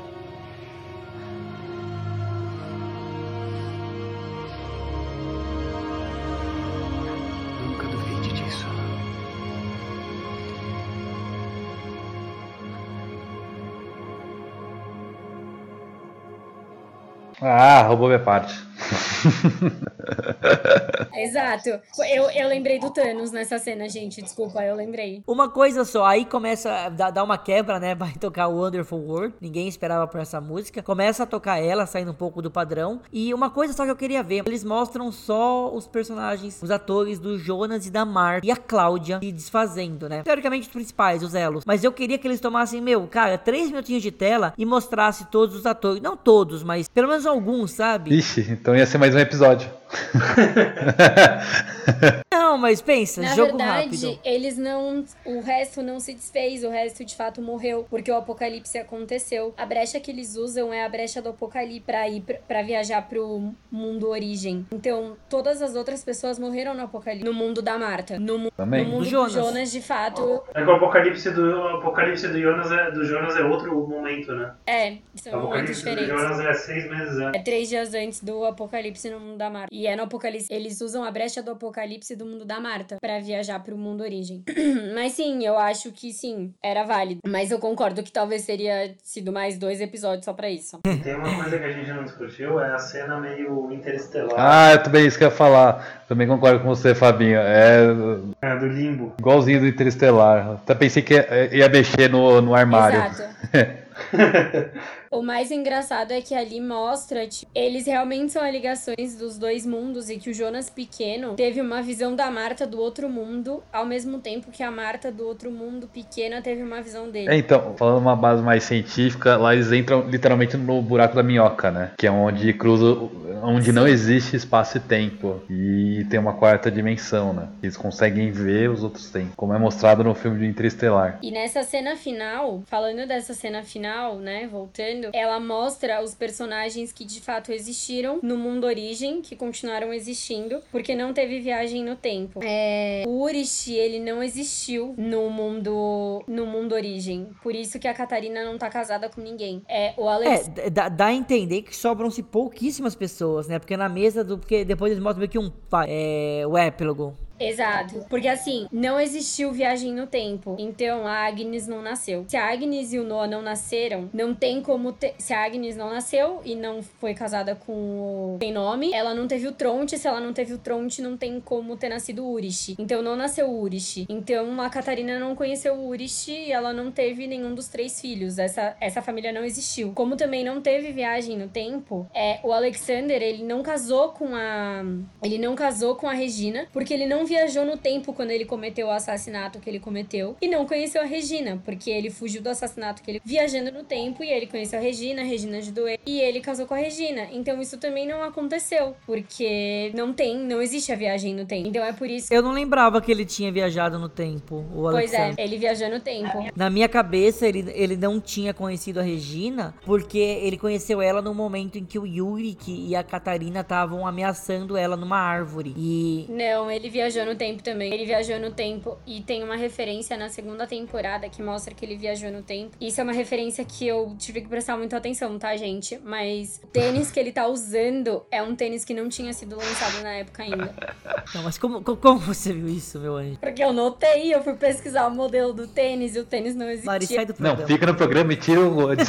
Nunca duvide disso. Ah, roubou minha parte. Exato. Eu, eu lembrei do Thanos nessa cena, gente. Desculpa, eu lembrei. Uma coisa só, aí começa a dar, uma quebra, né? Vai tocar o Wonderful World. Ninguém esperava por essa música. Começa a tocar ela, saindo um pouco do padrão. E uma coisa só que eu queria ver: eles mostram só os personagens, os atores do Jonas e da Marta e a Cláudia se desfazendo, né? Teoricamente, os principais, os elos. Mas eu queria que eles tomassem, meu, cara, três minutinhos de tela e mostrasse todos os atores. Não todos, mas pelo menos alguns, sabe? Ixi, então ia ser mais um episódio. Não, mas pensa, Na jogo verdade, rápido. eles não. O resto não se desfez, o resto de fato morreu, porque o apocalipse aconteceu. A brecha que eles usam é a brecha do apocalipse pra ir pra, pra viajar pro mundo origem. Então, todas as outras pessoas morreram no apocalipse. No mundo da Marta. No, mu- Também. no mundo Do do Jonas. Jonas. de fato. É que o apocalipse do, o apocalipse do, Jonas é, do Jonas é outro momento, né? É, O são momentos do diferentes. Jonas é seis meses antes. É três dias antes do apocalipse no mundo da Marta. E é no apocalipse. Eles usam a brecha do apocalipse do mundo da Marta pra viajar pro mundo origem. Mas sim, eu acho que sim, era válido. Mas eu concordo que talvez teria sido mais dois episódios só pra isso. Tem uma coisa que a gente não discutiu, é a cena meio interestelar Ah, eu também isso que eu ia falar. Também concordo com você, Fabinho. É é, do limbo. igualzinho do Interestelar. Até pensei que ia, ia mexer no, no armário. Exato. O mais engraçado é que ali mostra, tipo, eles realmente são ligações dos dois mundos e que o Jonas pequeno teve uma visão da Marta do outro mundo, ao mesmo tempo que a Marta do outro mundo pequena teve uma visão dele. É, então, falando uma base mais científica, lá eles entram literalmente no buraco da minhoca, né? Que é onde cruza, onde não existe espaço e tempo. E tem uma quarta dimensão, né? Eles conseguem ver os outros tempos, como é mostrado no filme de Interestelar. E nessa cena final, falando dessa cena final, né, voltando, ela mostra os personagens que de fato existiram no mundo origem, que continuaram existindo, porque não teve viagem no tempo. É, o Urishi, ele não existiu no mundo no mundo origem. Por isso que a Catarina não tá casada com ninguém. É, o Alex É, dá, dá a entender que sobram-se pouquíssimas pessoas, né? Porque na mesa do. Porque depois eles mostram meio que um. É, o epílogo. Exato. Porque assim, não existiu viagem no tempo. Então a Agnes não nasceu. Se a Agnes e o Noah não nasceram, não tem como ter. Se a Agnes não nasceu e não foi casada com o. Tem nome, ela não teve o Tronte. Se ela não teve o Tronte, não tem como ter nascido o Urishi. Então não nasceu o Urishi. Então a Catarina não conheceu o Urishi e ela não teve nenhum dos três filhos. Essa, essa família não existiu. Como também não teve viagem no tempo, é, o Alexander, ele não casou com a. Ele não casou com a Regina, porque ele não viajou no tempo quando ele cometeu o assassinato que ele cometeu. E não conheceu a Regina, porque ele fugiu do assassinato que ele viajando no tempo e ele conheceu a Regina, a Regina ajudou ele e ele casou com a Regina. Então isso também não aconteceu, porque não tem, não existe a viagem no tempo. Então é por isso. Eu não lembrava que ele tinha viajado no tempo, o Pois é, ele viajou no tempo. Na minha cabeça, ele, ele não tinha conhecido a Regina, porque ele conheceu ela no momento em que o Yurik e a Catarina estavam ameaçando ela numa árvore. E. Não, ele viajou no tempo também. Ele viajou no tempo e tem uma referência na segunda temporada que mostra que ele viajou no tempo. Isso é uma referência que eu tive que prestar muita atenção, tá, gente? Mas o tênis que ele tá usando é um tênis que não tinha sido lançado na época ainda. Não, mas como, co- como você viu isso, meu anjo? Porque eu notei, eu fui pesquisar o modelo do tênis e o tênis não existia. Mari, sai do Não, programa. fica no programa e tira o.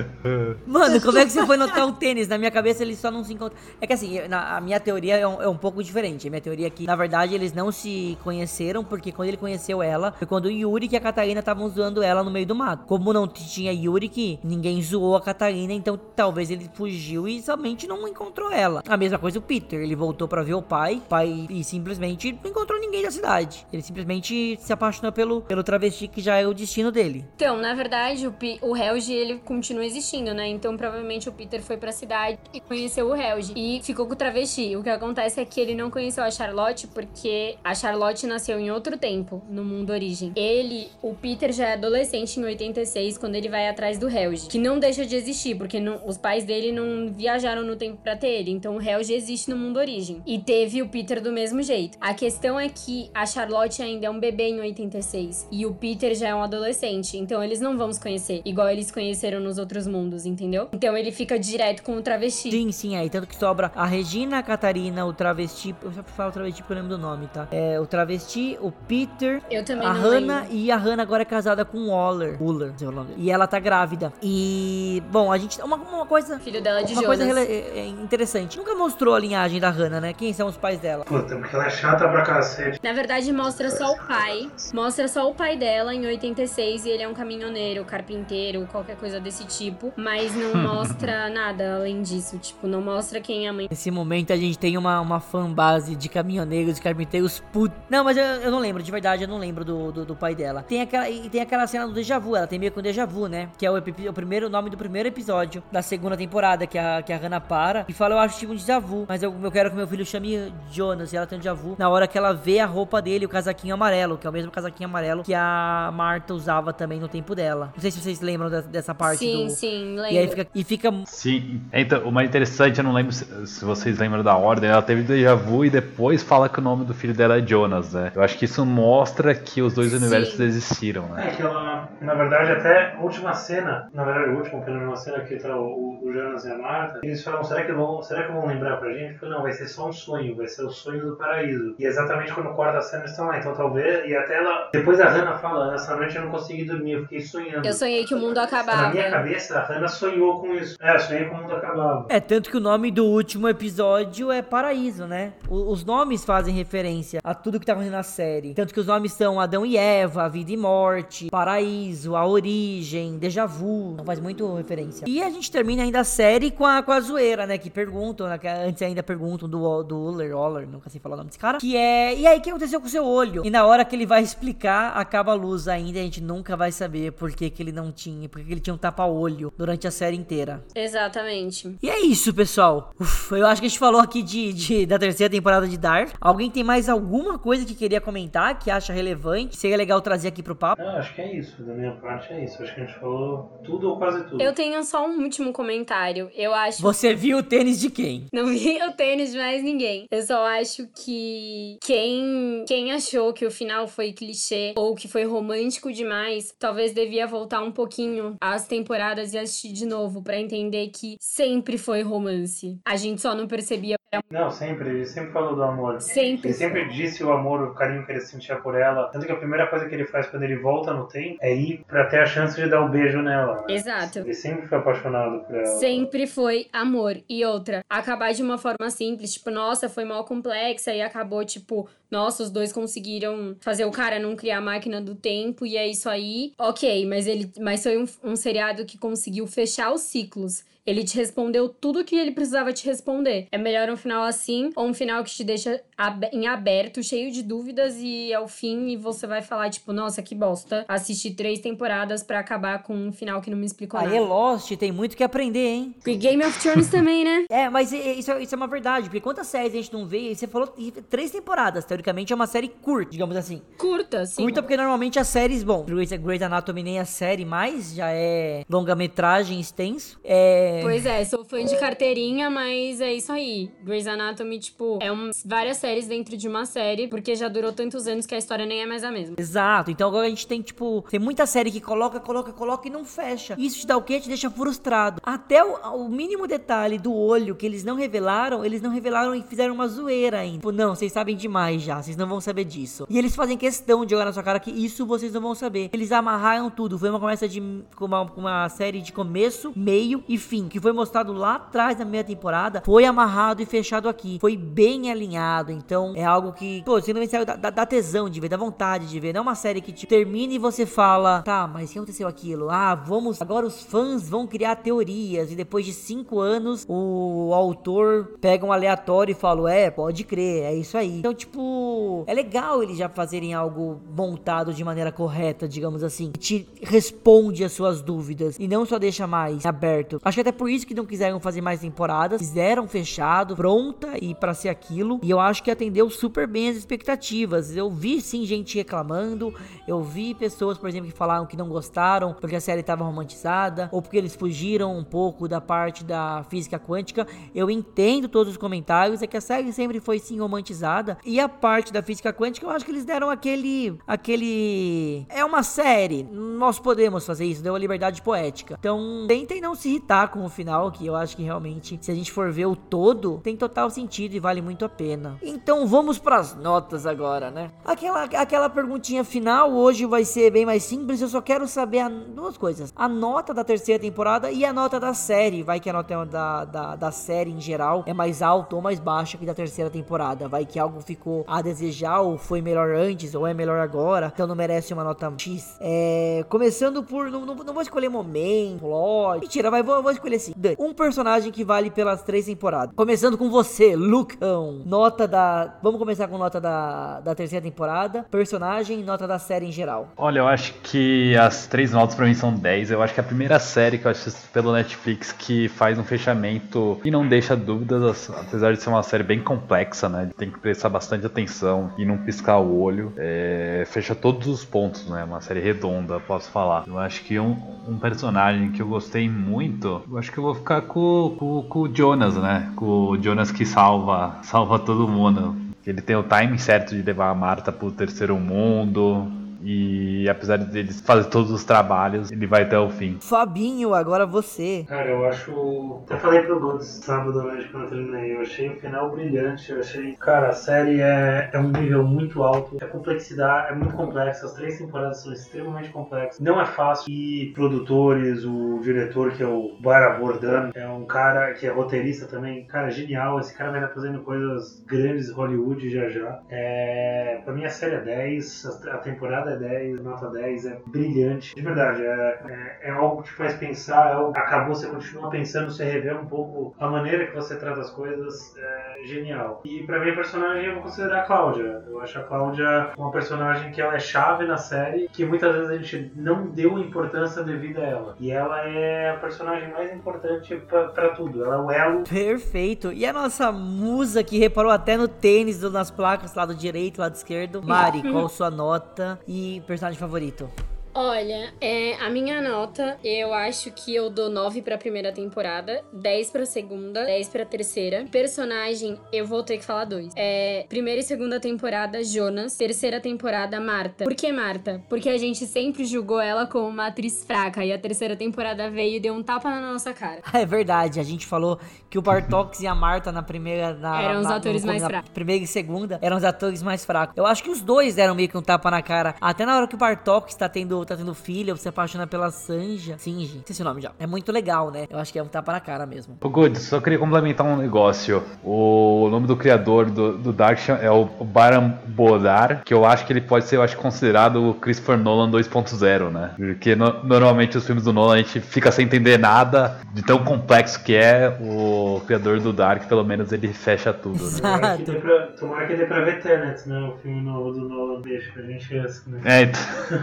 Mano, como é que você foi notar o tênis? Na minha cabeça eles só não se encontram. É que assim, na- a minha teoria é um, é um pouco diferente. A minha teoria é que, na verdade, eles não se conheceram, porque quando ele conheceu ela, foi quando o Yuri e a Catarina estavam zoando ela no meio do mato. Como não tinha Yuri, que ninguém zoou a Catarina, então talvez ele fugiu e somente não encontrou ela. A mesma coisa o Peter, ele voltou pra ver o pai, pai e simplesmente não encontrou ninguém da cidade. Ele simplesmente se apaixonou pelo, pelo travesti que já é o destino dele. Então, na verdade, o, o Helge, ele continua existindo, né? Então, provavelmente o Peter foi pra cidade e conheceu o Helge. E ficou com o travesti. O que acontece é que ele não conheceu a Charlotte porque a Charlotte nasceu em outro tempo, no mundo origem. Ele, o Peter já é adolescente em 86, quando ele vai atrás do Helge. Que não deixa de existir, porque não- os pais dele não viajaram no tempo pra ter ele. Então, o Helge existe no mundo origem. E teve o Peter do mesmo jeito. A questão é que a Charlotte ainda é um bebê em 86. E o Peter já é um adolescente. Então, eles não vão se conhecer. Igual eles conheceram nos outros mundos. Mundos, entendeu? Então ele fica direto com o travesti. Sim, sim, aí. Tanto que sobra a Regina, a Catarina, o travesti. Eu só falo travesti porque eu lembro do nome, tá? É o travesti, o Peter, Eu também a Hannah lembro. e a Hannah agora é casada com o Waller. Waller, sei lá. E ela tá grávida. E. Bom, a gente. Uma, uma coisa. Filho dela de Uma Jonas. coisa rele- é- é interessante. Nunca mostrou a linhagem da Hannah, né? Quem são os pais dela? Puta, porque ela é chata pra cacete. Na verdade, mostra só o pai. Mostra só o pai dela em 86 e ele é um caminhoneiro, carpinteiro, qualquer coisa desse tipo. Mas não mostra nada além disso. Tipo, não mostra quem é a mãe. Nesse momento a gente tem uma, uma fanbase de caminhoneiros e carpinteiros put... Não, mas eu, eu não lembro, de verdade, eu não lembro do, do, do pai dela. Tem aquela, e tem aquela cena do déjà vu, ela tem meio com déjà vu, né? Que é o, o primeiro nome do primeiro episódio da segunda temporada, que a, que a Hannah para e fala, eu acho tipo um déjà vu, mas eu, eu quero que meu filho chame Jonas, e ela tem um déjà vu. Na hora que ela vê a roupa dele, o casaquinho amarelo, que é o mesmo casaquinho amarelo que a Marta usava também no tempo dela. Não sei se vocês lembram de- dessa parte sim, do... sim, E aí lembro. fica, e fica Sim, então, o mais interessante, eu não lembro se, se vocês lembram da ordem, ela teve déjà vu e depois fala que o nome do filho dela é Jonas, né? Eu acho que isso mostra que os dois Sim. universos existiram, né? É que ela, na verdade, até a última cena, na verdade, a última, penúltima cena que tá o, o Jonas e a Marta, eles falam, será que, vão, será que vão lembrar pra gente? Falei, não, vai ser só um sonho, vai ser o sonho do paraíso. E exatamente quando corta a cena, eles estão lá, então talvez, e até ela, depois a Hannah fala, essa noite eu não consegui dormir, eu fiquei sonhando. Eu sonhei que o mundo Na acabava. minha cabeça, a Hannah sonhou com isso. É, sonhei com o mundo. É, tanto que o nome do último episódio é Paraíso, né? O- os nomes fazem referência a tudo que tá acontecendo na série. Tanto que os nomes são Adão e Eva, Vida e Morte, Paraíso, A Origem, Déjà Vu. Não faz muito referência. E a gente termina ainda a série com a, com a zoeira, né? Que perguntam, né? Que antes ainda perguntam do, do Uller, Oller, nunca sei falar o nome desse cara. Que é, e aí, o que aconteceu com o seu olho? E na hora que ele vai explicar, acaba a luz ainda a gente nunca vai saber por que, que ele não tinha, por que que ele tinha um tapa-olho durante a série inteira. Exatamente. E é isso, pessoal. Uf, eu acho que a gente falou aqui de, de- da terceira temporada de Dark. Alguém tem mais alguma coisa que queria comentar, que acha relevante? Seria legal trazer aqui pro papo? Não, acho que é isso, da minha parte é isso. Acho que a gente falou tudo ou quase tudo. Eu tenho só um último comentário. Eu acho Você viu o tênis de quem? Não vi o tênis de mais ninguém. Eu só acho que quem, quem achou que o final foi clichê ou que foi romântico demais, talvez devia voltar um pouquinho às temporadas e assistir de novo pra entender que sempre foi romance. A gente só não percebia. Não, sempre, ele sempre falou do amor. Sempre. Ele sempre disse o amor, o carinho que ele sentia por ela. Tanto que a primeira coisa que ele faz quando ele volta no tempo é ir pra ter a chance de dar o beijo nela. né? Exato. Ele sempre foi apaixonado por ela. Sempre foi amor. E outra, acabar de uma forma simples, tipo, nossa, foi mal complexa e acabou, tipo, nossa, os dois conseguiram fazer o cara não criar a máquina do tempo e é isso aí. Ok, mas ele. Mas foi um, um seriado que conseguiu fechar os ciclos. Ele te respondeu tudo que ele precisava te responder. É melhor um final assim ou um final que te deixa abe- em aberto, cheio de dúvidas e ao fim e você vai falar, tipo, nossa, que bosta. Assisti três temporadas pra acabar com um final que não me explicou Aí nada. é Lost, tem muito que aprender, hein? E Game of Thrones também, né? É, mas é- isso, é- isso é uma verdade, porque quantas séries a gente não vê? Você falou três temporadas, teoricamente é uma série curta, digamos assim. Curta, sim. Curta porque normalmente as séries, bom, Grey's, Grey's Anatomy nem é série mais, já é longa-metragem extenso. É... Pois é, sou fã de carteirinha, mas é isso aí. Grey's Anatomy, tipo, é um, várias séries dentro de uma série, porque já durou tantos anos que a história nem é mais a mesma. Exato, então agora a gente tem, tipo, tem muita série que coloca, coloca, coloca e não fecha. Isso te dá o quê? Te deixa frustrado. Até o, o mínimo detalhe do olho que eles não revelaram, eles não revelaram e fizeram uma zoeira ainda. Tipo, não, vocês sabem demais já, vocês não vão saber disso. E eles fazem questão de jogar na sua cara que isso vocês não vão saber. Eles amarraram tudo. Foi uma conversa de uma, uma série de começo, meio e fim, que foi mostrado lá atrás na primeira temporada, foi amarrado e fechado aqui. Foi bem alinhado, então é algo que, pô, não saiu da, da, da tesão de ver, da vontade de ver. Não é uma série que te termina e você fala, tá, mas o que aconteceu aquilo? Ah, vamos, agora os fãs vão criar teorias e depois de cinco anos o autor pega um aleatório e fala, é, pode crer, é isso aí. Então, tipo, é legal eles já fazerem algo montado de maneira correta, digamos assim, que te responde as suas dúvidas e não só deixa mais aberto. Acho que até por isso que não quiseram fazer mais temporadas. Fizeram fechado, pronta e para ser aquilo. E eu acho que atendeu super bem as expectativas. Eu vi sim gente reclamando, eu vi pessoas, por exemplo, que falaram que não gostaram porque a série estava romantizada ou porque eles fugiram um pouco da parte da física quântica. Eu entendo todos os comentários, é que a série sempre foi sim romantizada e a parte da física quântica, eu acho que eles deram aquele aquele é uma série, nós podemos fazer isso, deu a liberdade poética. Então, tentem não se irritar com o final, que eu acho que realmente, se a gente for ver o todo, tem total sentido e vale muito a pena. Então, vamos para as notas agora, né? Aquela aquela perguntinha final hoje vai ser bem mais simples, eu só quero saber a, duas coisas: a nota da terceira temporada e a nota da série. Vai que a nota da, da, da série em geral é mais alta ou mais baixa que da terceira temporada. Vai que algo ficou a desejar, ou foi melhor antes, ou é melhor agora, então não merece uma nota X. É, começando por. Não, não, não, vou escolher momento, plot. Mentira, mas vou, vou escolher assim. Um personagem que vale pelas três temporadas. Começando com você, Lucão. Nota da. Vamos começar com nota da, da terceira temporada. Personagem, nota da série em geral. Olha, eu acho que as três notas pra mim são 10. Eu acho que a primeira série que eu assisto pelo Netflix que faz um fechamento e não deixa dúvidas, apesar de ser uma série bem complexa, né? Tem que prestar bastante atenção e não piscar o olho. É, fecha todos os pontos, né? Uma série redonda, posso falar. Eu acho que um, um personagem que eu gostei muito, eu acho que eu vou ficar com, com, com o Jonas, né? Com o Jonas que salva, salva todo mundo. Ele tem o time certo de levar a Marta pro terceiro mundo, e apesar de eles fazer todos os trabalhos, ele vai até o fim. Fabinho, agora você. Cara, eu acho. Até falei pro Gomes sábado à noite quando eu terminei. Eu achei o final brilhante. Eu achei. Cara, a série é, é um nível muito alto. A complexidade é muito complexa. As três temporadas são extremamente complexas. Não é fácil. E produtores, o diretor que é o Bara Bordan, é um cara que é roteirista também. Cara, genial. Esse cara vai estar fazendo coisas grandes em Hollywood já já. É, pra mim a série é 10. A temporada é 10, nota 10, é brilhante. De verdade, é, é, é algo que te faz pensar, é algo, acabou, você continua pensando, você revê um pouco a maneira que você trata as coisas, é genial. E pra mim, a personagem eu vou considerar a Cláudia. Eu acho a Cláudia uma personagem que ela é chave na série, que muitas vezes a gente não deu importância devida a ela. E ela é a personagem mais importante para tudo, ela é o elo. Perfeito. E a nossa musa que reparou até no tênis, nas placas, lado direito, lado esquerdo. Mari, qual sua nota? E personagem favorito? Olha, é, a minha nota, eu acho que eu dou 9 pra primeira temporada, 10 pra segunda, 10 pra terceira. Personagem, eu vou ter que falar dois. É, primeira e segunda temporada, Jonas. Terceira temporada, Marta. Por que Marta? Porque a gente sempre julgou ela como uma atriz fraca. E a terceira temporada veio e deu um tapa na nossa cara. É verdade, a gente falou que o Bartox e a Marta na primeira. Na, eram os na, atores no, mais fracos. Primeira e segunda eram os atores mais fracos. Eu acho que os dois deram meio que um tapa na cara. Até na hora que o Bartox tá tendo tá tendo filha, você apaixona pela Sanja. Singe, esqueci o nome já. É muito legal, né? Eu acho que é um tapa na cara mesmo. Ô Good, só queria complementar um negócio. O nome do criador do, do Dark é o Baran Bodar, que eu acho que ele pode ser, eu acho, considerado o Christopher Nolan 2.0, né? Porque no, normalmente os filmes do Nolan a gente fica sem entender nada de tão complexo que é o criador do Dark, pelo menos ele fecha tudo, né? Tomara que Exato. dê pra, tomara que dê pra ver Tenet, né? O filme novo do Nolan, deixa pra gente assim, né? É, então...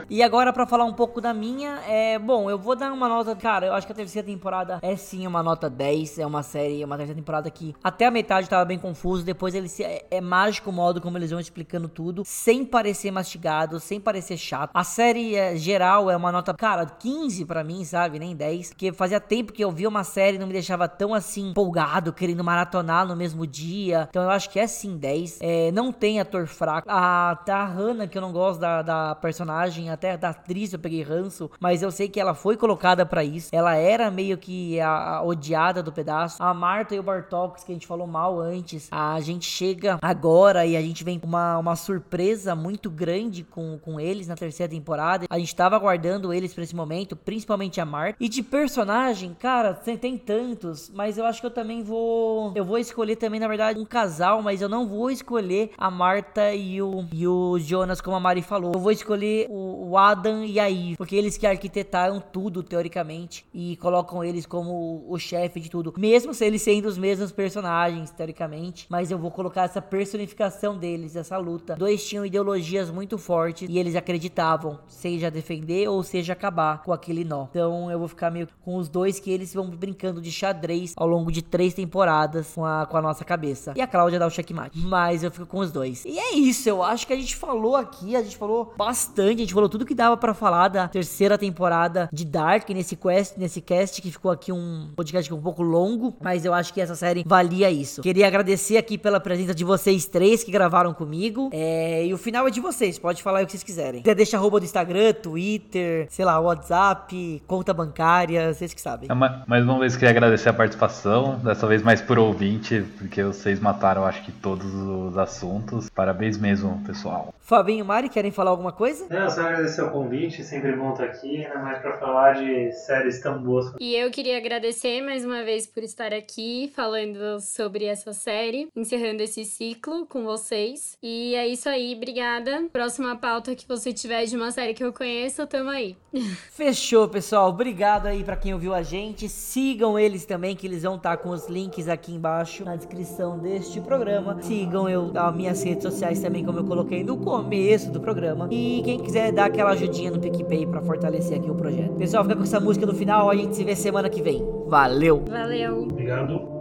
E agora, pra falar um pouco da minha, é. Bom, eu vou dar uma nota. Cara, eu acho que a terceira temporada é sim uma nota 10. É uma série, uma terceira temporada que até a metade tava bem confuso. Depois ele se, é, é mágico o modo como eles vão explicando tudo, sem parecer mastigado, sem parecer chato. A série é, geral é uma nota, cara, 15 pra mim, sabe? Nem 10. Porque fazia tempo que eu via uma série e não me deixava tão assim empolgado, querendo maratonar no mesmo dia. Então eu acho que é sim 10. É, não tem ator fraco. A, a Hannah, que eu não gosto da, da personagem, até da atriz eu peguei ranço, mas eu sei que ela foi colocada pra isso. Ela era meio que a, a odiada do pedaço. A Marta e o Bartox, que a gente falou mal antes, a gente chega agora e a gente vem com uma, uma surpresa muito grande com, com eles na terceira temporada. A gente tava aguardando eles pra esse momento, principalmente a Marta. E de personagem, cara, tem, tem tantos, mas eu acho que eu também vou. Eu vou escolher também, na verdade, um casal, mas eu não vou escolher a Marta e o, e o Jonas, como a Mari falou. Eu vou escolher o, o Adam e aí? Porque eles que arquitetaram tudo, teoricamente, e colocam eles como o chefe de tudo. Mesmo se eles sendo os mesmos personagens, teoricamente. Mas eu vou colocar essa personificação deles, essa luta. Dois tinham ideologias muito fortes e eles acreditavam, seja defender ou seja acabar com aquele nó. Então eu vou ficar meio com os dois que eles vão brincando de xadrez ao longo de três temporadas com a, com a nossa cabeça. E a Cláudia dá o checkmate. Mas eu fico com os dois. E é isso, eu acho que a gente falou aqui, a gente falou bastante, a gente falou tudo que dava para falar da terceira temporada de Dark nesse quest, nesse cast que ficou aqui um podcast um pouco longo, mas eu acho que essa série valia isso. Queria agradecer aqui pela presença de vocês três que gravaram comigo. É, e o final é de vocês, pode falar o que vocês quiserem. Até deixa arroba do Instagram, Twitter, sei lá, WhatsApp, conta bancária, vocês que sabem. É, mais uma vez queria agradecer a participação, dessa vez mais por ouvinte, porque vocês mataram acho que todos os assuntos. Parabéns mesmo, pessoal. Fabinho e Mari, querem falar alguma coisa? Não, só agradecer o convite, sempre bom estar aqui, ainda mais pra falar de séries tão boas. E eu queria agradecer mais uma vez por estar aqui falando sobre essa série, encerrando esse ciclo com vocês. E é isso aí, obrigada. Próxima pauta que você tiver de uma série que eu conheço, tamo aí. Fechou, pessoal. Obrigado aí para quem ouviu a gente. Sigam eles também, que eles vão estar com os links aqui embaixo na descrição deste programa. Sigam eu as minhas redes sociais também, como eu coloquei no começo do programa. E quem quiser dar aquela ajudinha no PicPay para fortalecer aqui o projeto. Pessoal, fica com essa música no final. A gente se vê semana que vem. Valeu! Valeu! Obrigado.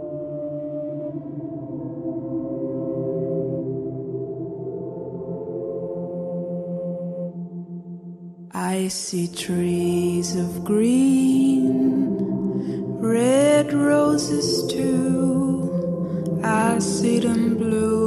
I see trees of green, red roses too. I see them bloom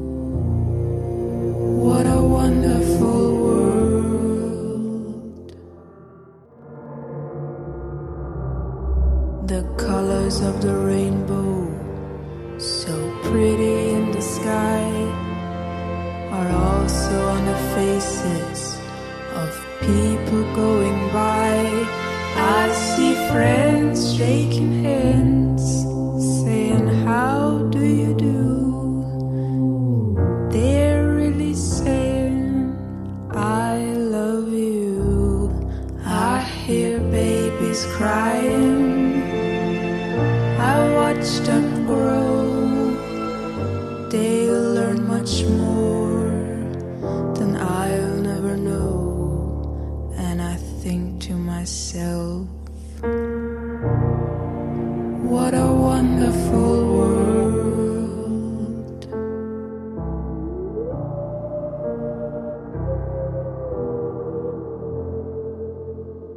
wonderful